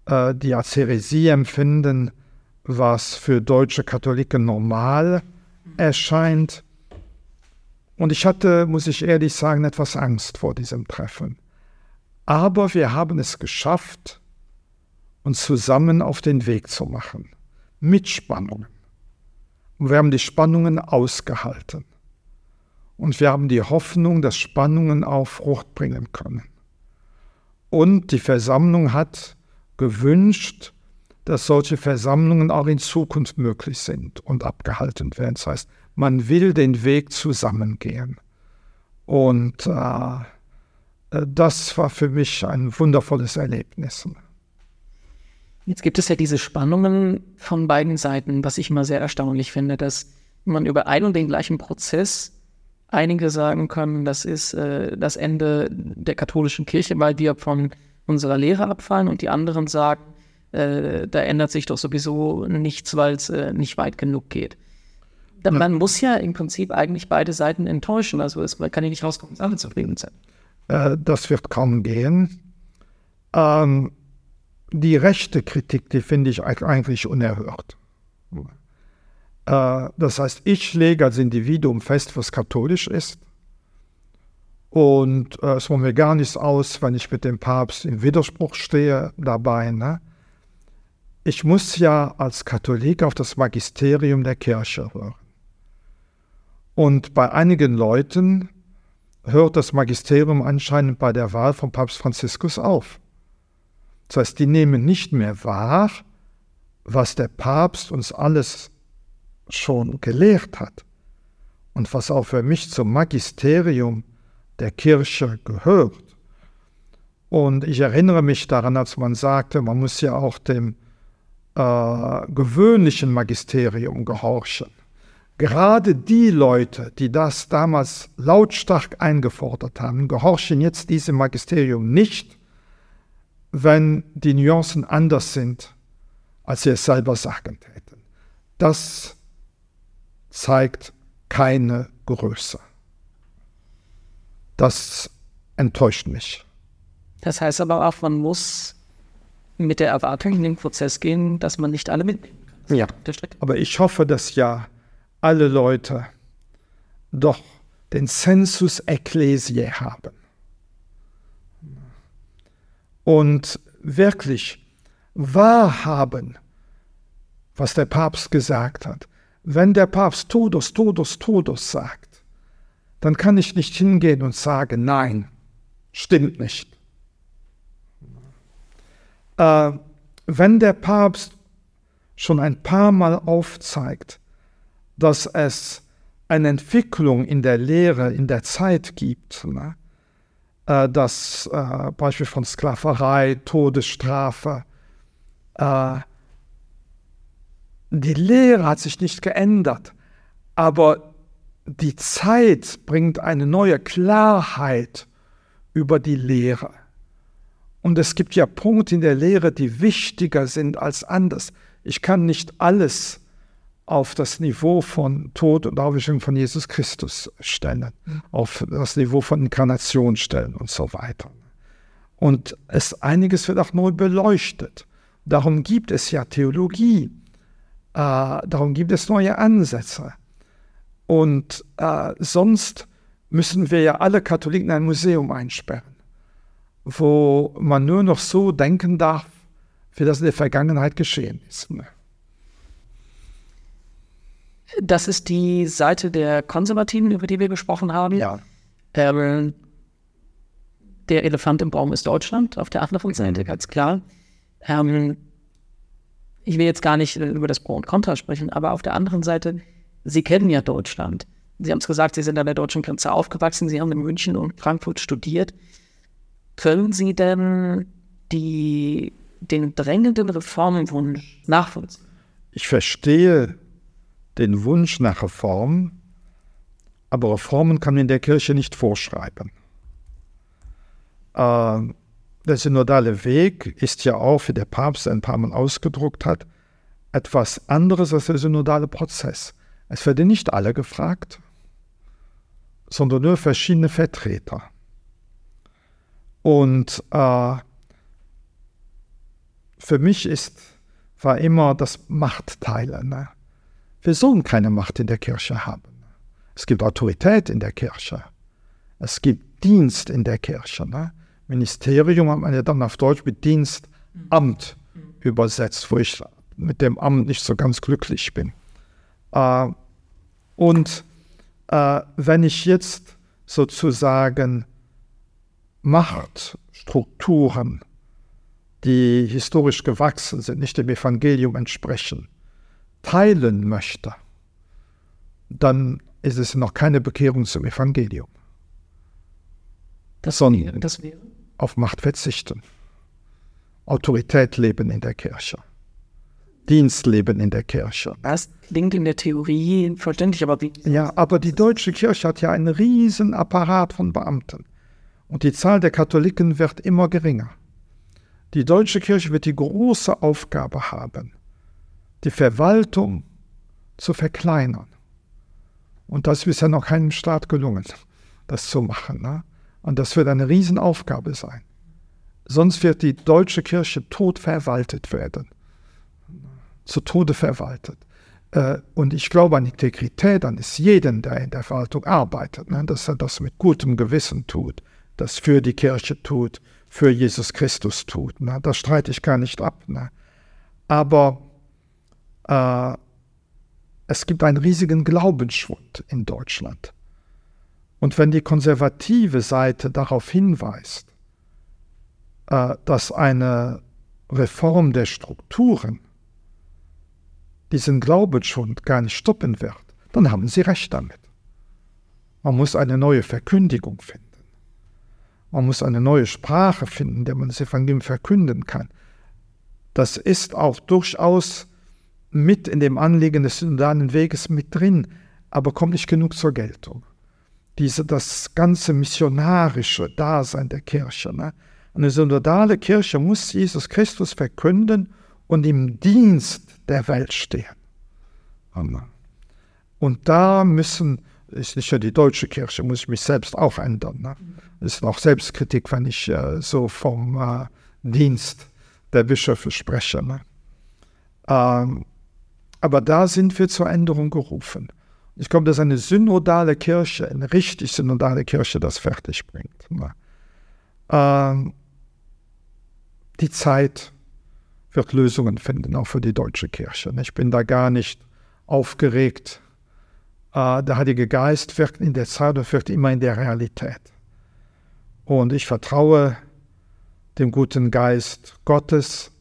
äh, die als Heresie empfinden, was für deutsche Katholiken normal erscheint. Und ich hatte, muss ich ehrlich sagen, etwas Angst vor diesem Treffen. Aber wir haben es geschafft, uns zusammen auf den Weg zu machen mit Spannungen. Und wir haben die Spannungen ausgehalten. Und wir haben die Hoffnung, dass Spannungen auch Frucht bringen können. Und die Versammlung hat gewünscht, dass solche Versammlungen auch in Zukunft möglich sind und abgehalten werden. Das heißt, man will den Weg zusammengehen. Und äh, das war für mich ein wundervolles Erlebnis. Jetzt gibt es ja diese Spannungen von beiden Seiten, was ich immer sehr erstaunlich finde, dass man über einen und den gleichen Prozess einige sagen können, das ist äh, das Ende der katholischen Kirche, weil wir von unserer Lehre abfallen und die anderen sagen, äh, da ändert sich doch sowieso nichts, weil es äh, nicht weit genug geht. Man muss ja im Prinzip eigentlich beide Seiten enttäuschen. Also es, man kann ja nicht rauskommen, dass alle zufrieden sind. Äh, das wird kaum gehen. Ähm, die rechte Kritik, die finde ich eigentlich unerhört. Äh, das heißt, ich lege als Individuum fest, was katholisch ist. Und äh, es macht mir gar nichts aus, wenn ich mit dem Papst im Widerspruch stehe dabei. Ne? Ich muss ja als Katholik auf das Magisterium der Kirche hören. Und bei einigen Leuten hört das Magisterium anscheinend bei der Wahl von Papst Franziskus auf. Das heißt, die nehmen nicht mehr wahr, was der Papst uns alles schon gelehrt hat und was auch für mich zum Magisterium der Kirche gehört. Und ich erinnere mich daran, als man sagte, man muss ja auch dem äh, gewöhnlichen Magisterium gehorchen. Gerade die Leute, die das damals lautstark eingefordert haben, gehorchen jetzt diesem Magisterium nicht, wenn die Nuancen anders sind, als sie es selber sagen täten. Das zeigt keine Größe. Das enttäuscht mich. Das heißt aber auch, man muss mit der Erwartung in den Prozess gehen, dass man nicht alle mitnehmen kann. Ja, aber ich hoffe, dass ja alle Leute doch den Sensus Ecclesiae haben und wirklich wahrhaben, was der Papst gesagt hat. Wenn der Papst Todos, Todos, Todos sagt, dann kann ich nicht hingehen und sagen, nein, stimmt nicht. Äh, wenn der Papst schon ein paar Mal aufzeigt, dass es eine Entwicklung in der Lehre, in der Zeit gibt, ne? äh, das äh, Beispiel von Sklaverei, Todesstrafe. Äh, die Lehre hat sich nicht geändert, Aber die Zeit bringt eine neue Klarheit über die Lehre. Und es gibt ja Punkte in der Lehre, die wichtiger sind als anders. Ich kann nicht alles auf das Niveau von Tod und Auferstehung von Jesus Christus stellen, mhm. auf das Niveau von Inkarnation stellen und so weiter. Und es einiges wird auch neu beleuchtet. Darum gibt es ja Theologie, äh, darum gibt es neue Ansätze. Und äh, sonst müssen wir ja alle Katholiken in ein Museum einsperren, wo man nur noch so denken darf, wie das in der Vergangenheit geschehen ist. Das ist die Seite der Konservativen, über die wir gesprochen haben. Ja. Ähm, der Elefant im Baum ist Deutschland, auf der anderen Seite, ganz klar. Ähm, ich will jetzt gar nicht äh, über das Pro und Contra sprechen, aber auf der anderen Seite, Sie kennen ja Deutschland. Sie haben es gesagt, Sie sind an der deutschen Grenze aufgewachsen, Sie haben in München und Frankfurt studiert. Können Sie denn die, den drängenden Reformenwunsch nachvollziehen? Ich verstehe den Wunsch nach Reform, aber Reformen kann man in der Kirche nicht vorschreiben. Äh, der synodale Weg ist ja auch, wie der Papst ein paar Mal ausgedruckt hat, etwas anderes als der synodale Prozess. Es werden nicht alle gefragt, sondern nur verschiedene Vertreter. Und äh, für mich ist, war immer das Machtteilen. Ne? Wir sollen keine Macht in der Kirche haben. Es gibt Autorität in der Kirche. Es gibt Dienst in der Kirche. Ne? Ministerium hat man ja dann auf Deutsch mit Dienst Amt übersetzt, wo ich mit dem Amt nicht so ganz glücklich bin. Äh, und äh, wenn ich jetzt sozusagen Machtstrukturen, die historisch gewachsen sind, nicht dem Evangelium entsprechen, teilen möchte, dann ist es noch keine Bekehrung zum Evangelium. Das, sondern das wäre? auf Macht verzichten. Autorität leben in der Kirche. Dienst leben in der Kirche. Das klingt in der Theorie verständlich, aber wie? Ja, aber die deutsche Kirche hat ja einen riesen Apparat von Beamten. Und die Zahl der Katholiken wird immer geringer. Die deutsche Kirche wird die große Aufgabe haben, die Verwaltung zu verkleinern. Und das ist bisher noch keinem Staat gelungen, das zu machen. Ne? Und das wird eine Riesenaufgabe sein. Sonst wird die deutsche Kirche tot verwaltet werden. Zu Tode verwaltet. Äh, und ich glaube an Integrität, an es jeden, der in der Verwaltung arbeitet, ne? dass er das mit gutem Gewissen tut, das für die Kirche tut, für Jesus Christus tut. Ne? Das streite ich gar nicht ab. Ne? Aber äh, es gibt einen riesigen Glaubensschwund in Deutschland. Und wenn die konservative Seite darauf hinweist, äh, dass eine Reform der Strukturen diesen Glaubensschwund gar nicht stoppen wird, dann haben sie recht damit. Man muss eine neue Verkündigung finden. Man muss eine neue Sprache finden, der man das Evangelium verkünden kann. Das ist auch durchaus mit in dem Anliegen des synodalen Weges mit drin, aber kommt nicht genug zur Geltung. Diese, das ganze missionarische Dasein der Kirche. Ne? Eine synodale Kirche muss Jesus Christus verkünden und im Dienst der Welt stehen. Und da müssen, ist nicht nur die deutsche Kirche, muss ich mich selbst auch ändern. Ne? ist auch Selbstkritik, wenn ich äh, so vom äh, Dienst der Bischöfe spreche. Ne? Ähm, aber da sind wir zur Änderung gerufen. Ich glaube, dass eine synodale Kirche, eine richtig synodale Kirche das fertig bringt. Ne? Ähm, die Zeit wird Lösungen finden, auch für die deutsche Kirche. Ich bin da gar nicht aufgeregt. Äh, der Heilige Geist wirkt in der Zeit und wirkt immer in der Realität. Und ich vertraue dem guten Geist Gottes.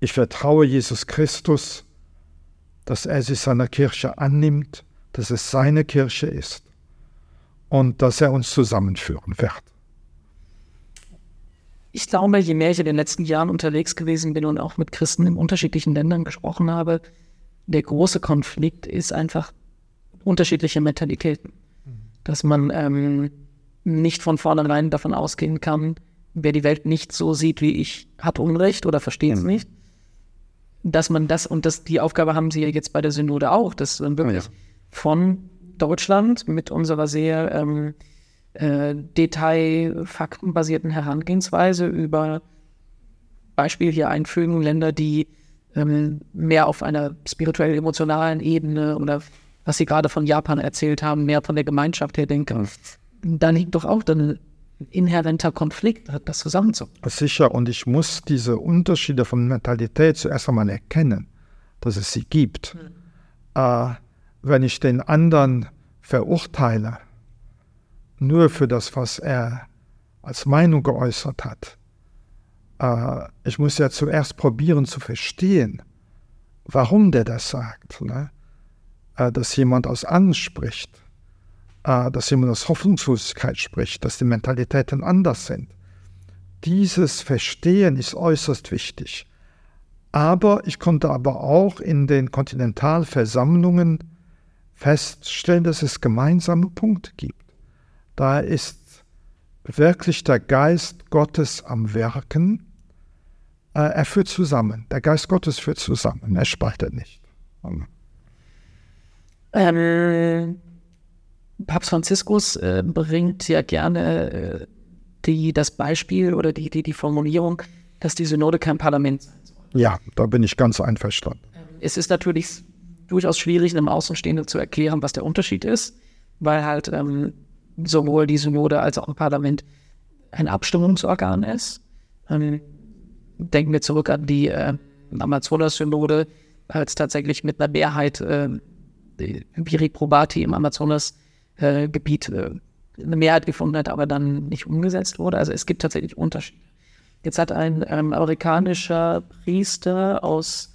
Ich vertraue Jesus Christus, dass er sich seiner Kirche annimmt, dass es seine Kirche ist und dass er uns zusammenführen wird. Ich glaube, je mehr ich in den letzten Jahren unterwegs gewesen bin und auch mit Christen in unterschiedlichen Ländern gesprochen habe, der große Konflikt ist einfach unterschiedliche Mentalitäten. Dass man ähm, nicht von vornherein davon ausgehen kann, wer die Welt nicht so sieht wie ich, hat Unrecht oder versteht es mhm. nicht. Dass man das, und das, die Aufgabe haben sie ja jetzt bei der Synode auch, dass dann wirklich ja. von Deutschland mit unserer sehr ähm, äh, detail-, faktenbasierten Herangehensweise über Beispiel hier einfügen, Länder, die ähm, mehr auf einer spirituell-emotionalen Ebene oder was Sie gerade von Japan erzählt haben, mehr von der Gemeinschaft her denken. Da liegt doch auch dann inhärenter Konflikt, das zusammenzubringen. Sicher, und ich muss diese Unterschiede von Mentalität zuerst einmal erkennen, dass es sie gibt. Hm. Äh, wenn ich den anderen verurteile, nur für das, was er als Meinung geäußert hat, äh, ich muss ja zuerst probieren zu verstehen, warum der das sagt. Ne? Äh, dass jemand aus anspricht, dass jemand aus Hoffnungslosigkeit spricht, dass die Mentalitäten anders sind. Dieses Verstehen ist äußerst wichtig. Aber ich konnte aber auch in den Kontinentalversammlungen feststellen, dass es gemeinsame Punkte gibt. Da ist wirklich der Geist Gottes am Werken. Äh, er führt zusammen. Der Geist Gottes führt zusammen. Er spaltet nicht. Ähm, Papst Franziskus äh, bringt ja gerne äh, die, das Beispiel oder die, die, die Formulierung, dass die Synode kein Parlament sein soll. Ja, da bin ich ganz einverstanden. Ähm, es ist natürlich durchaus schwierig, einem Außenstehenden zu erklären, was der Unterschied ist, weil halt ähm, sowohl die Synode als auch ein Parlament ein Abstimmungsorgan ist. Ähm, denken wir zurück an die äh, Amazonas-Synode, als tatsächlich mit einer Mehrheit äh, Viri Probati im Amazonas-Gebiet äh, eine Mehrheit gefunden hat, aber dann nicht umgesetzt wurde. Also es gibt tatsächlich Unterschiede. Jetzt hat ein ähm, amerikanischer Priester aus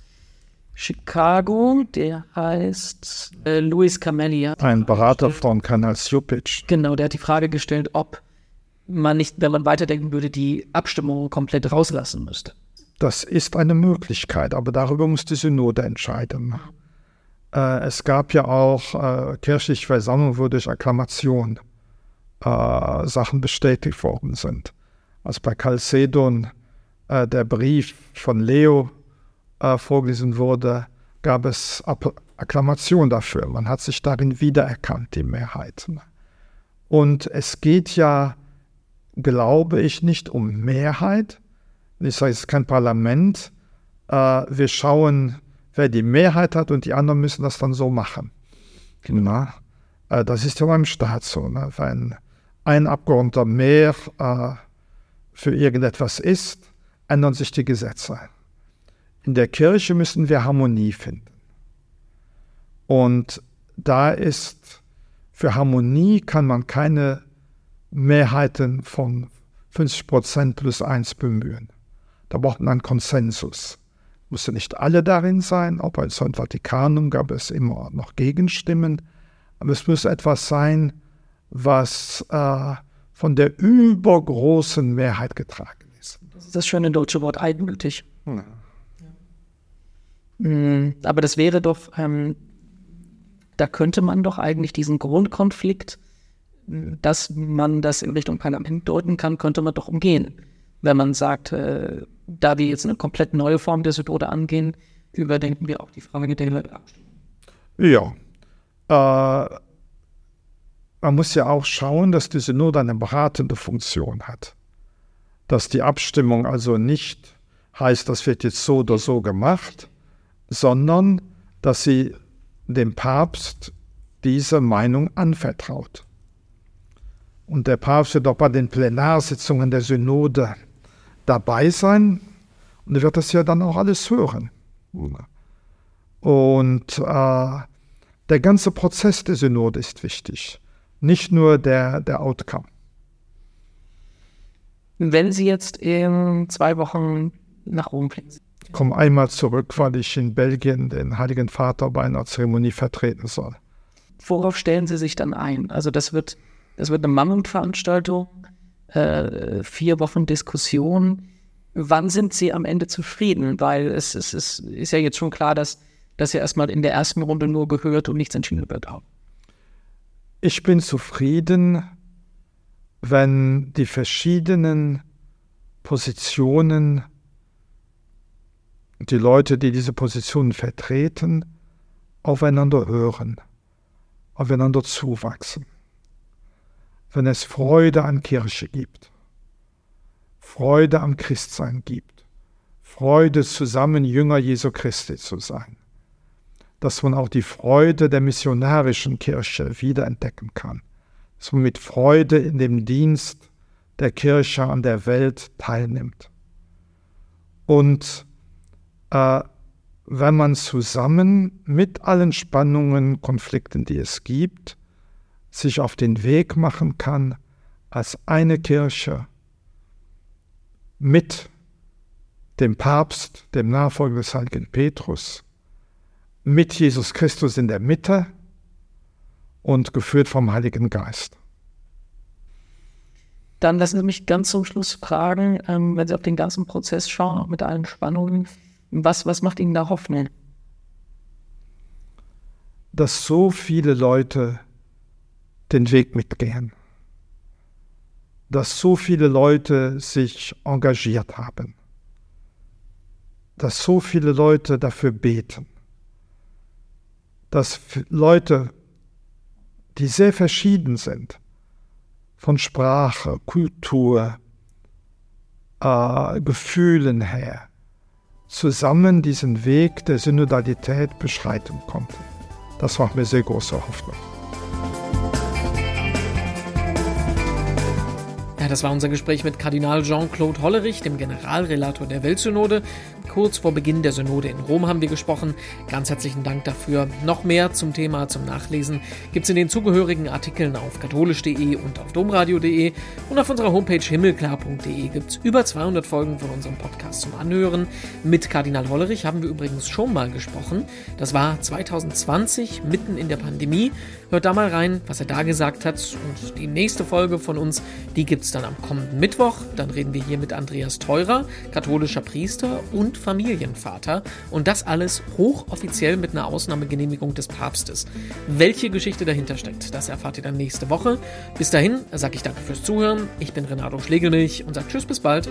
Chicago, der heißt äh, Luis Camellia. Ein Berater von Kanal Sjupic. Genau, der hat die Frage gestellt, ob man nicht, wenn man weiterdenken würde, die Abstimmung komplett rauslassen müsste. Das ist eine Möglichkeit, aber darüber muss die Synode entscheiden. Äh, es gab ja auch äh, kirchliche Versammlungen, wo durch Akklamation äh, Sachen bestätigt worden sind. Als bei Chalcedon äh, der Brief von Leo äh, vorgelesen wurde, gab es Akklamation dafür. Man hat sich darin wiedererkannt, die Mehrheit. Und es geht ja, glaube ich, nicht um Mehrheit. Ich sage, es ist kein Parlament. Äh, wir schauen, wer die Mehrheit hat und die anderen müssen das dann so machen. Genau. Äh, das ist ja beim Staat so. Ne? Wenn ein Abgeordneter mehr äh, für irgendetwas ist, ändern sich die Gesetze. In der Kirche müssen wir Harmonie finden. Und da ist, für Harmonie kann man keine Mehrheiten von 50 Prozent plus eins bemühen. Da braucht man einen Konsensus. Musste nicht alle darin sein, auch bei St. Vatikanum gab es immer noch Gegenstimmen, aber es muss etwas sein, was äh, von der übergroßen Mehrheit getragen ist. Das ist das schöne deutsche Wort eindeutig. Ja. Mhm. Aber das wäre doch, ähm, da könnte man doch eigentlich diesen Grundkonflikt, dass man das in Richtung Parlament deuten kann, könnte man doch umgehen. Wenn man sagt, äh, da wir jetzt eine komplett neue Form der Synode angehen, überdenken wir auch die Frage der Abstimmung. Ja. Äh, man muss ja auch schauen, dass die Synode eine beratende Funktion hat. Dass die Abstimmung also nicht heißt, das wird jetzt so oder so gemacht, sondern dass sie dem Papst diese Meinung anvertraut. Und der Papst wird auch bei den Plenarsitzungen der Synode dabei sein und er wird das ja dann auch alles hören. Und äh, der ganze Prozess der Synode ist wichtig, nicht nur der, der Outcome. Wenn Sie jetzt in zwei Wochen nach Rom fliegen, ich komme einmal zurück, weil ich in Belgien den Heiligen Vater bei einer Zeremonie vertreten soll. Worauf stellen Sie sich dann ein? Also das wird, das wird eine Mammutveranstaltung, äh, vier Wochen Diskussion. Wann sind Sie am Ende zufrieden? Weil es, es, es ist ja jetzt schon klar, dass das ja erstmal in der ersten Runde nur gehört und nichts entschieden wird. Ich bin zufrieden, wenn die verschiedenen Positionen, die Leute, die diese Positionen vertreten, aufeinander hören, aufeinander zuwachsen. Wenn es Freude an Kirche gibt, Freude am Christsein gibt, Freude zusammen Jünger Jesu Christi zu sein, dass man auch die Freude der missionarischen Kirche wiederentdecken kann, dass man mit Freude in dem Dienst der Kirche an der Welt teilnimmt. Und äh, wenn man zusammen mit allen Spannungen, Konflikten, die es gibt, sich auf den Weg machen kann, als eine Kirche mit dem Papst, dem Nachfolger des heiligen Petrus, mit Jesus Christus in der Mitte und geführt vom Heiligen Geist. Dann lassen Sie mich ganz zum Schluss fragen, ähm, wenn Sie auf den ganzen Prozess schauen, auch mit allen Spannungen, was, was macht Ihnen da Hoffnung? Dass so viele Leute den Weg mitgehen. Dass so viele Leute sich engagiert haben. Dass so viele Leute dafür beten. Dass Leute, die sehr verschieden sind, von Sprache, Kultur, äh, Gefühlen her, zusammen diesen Weg der Synodalität beschreiten konnten. Das macht mir sehr große Hoffnung. Das war unser Gespräch mit Kardinal Jean-Claude Hollerich, dem Generalrelator der Weltsynode. Kurz vor Beginn der Synode in Rom haben wir gesprochen. Ganz herzlichen Dank dafür. Noch mehr zum Thema zum Nachlesen gibt es in den zugehörigen Artikeln auf katholisch.de und auf domradio.de und auf unserer Homepage himmelklar.de gibt es über 200 Folgen von unserem Podcast zum Anhören. Mit Kardinal Hollerich haben wir übrigens schon mal gesprochen. Das war 2020, mitten in der Pandemie. Hört da mal rein, was er da gesagt hat. Und die nächste Folge von uns, die gibt es dann am kommenden Mittwoch. Dann reden wir hier mit Andreas Teurer, katholischer Priester und Familienvater. Und das alles hochoffiziell mit einer Ausnahmegenehmigung des Papstes. Welche Geschichte dahinter steckt, das erfahrt ihr dann nächste Woche. Bis dahin sage ich danke fürs Zuhören. Ich bin Renato Schlegelmilch und sage Tschüss, bis bald.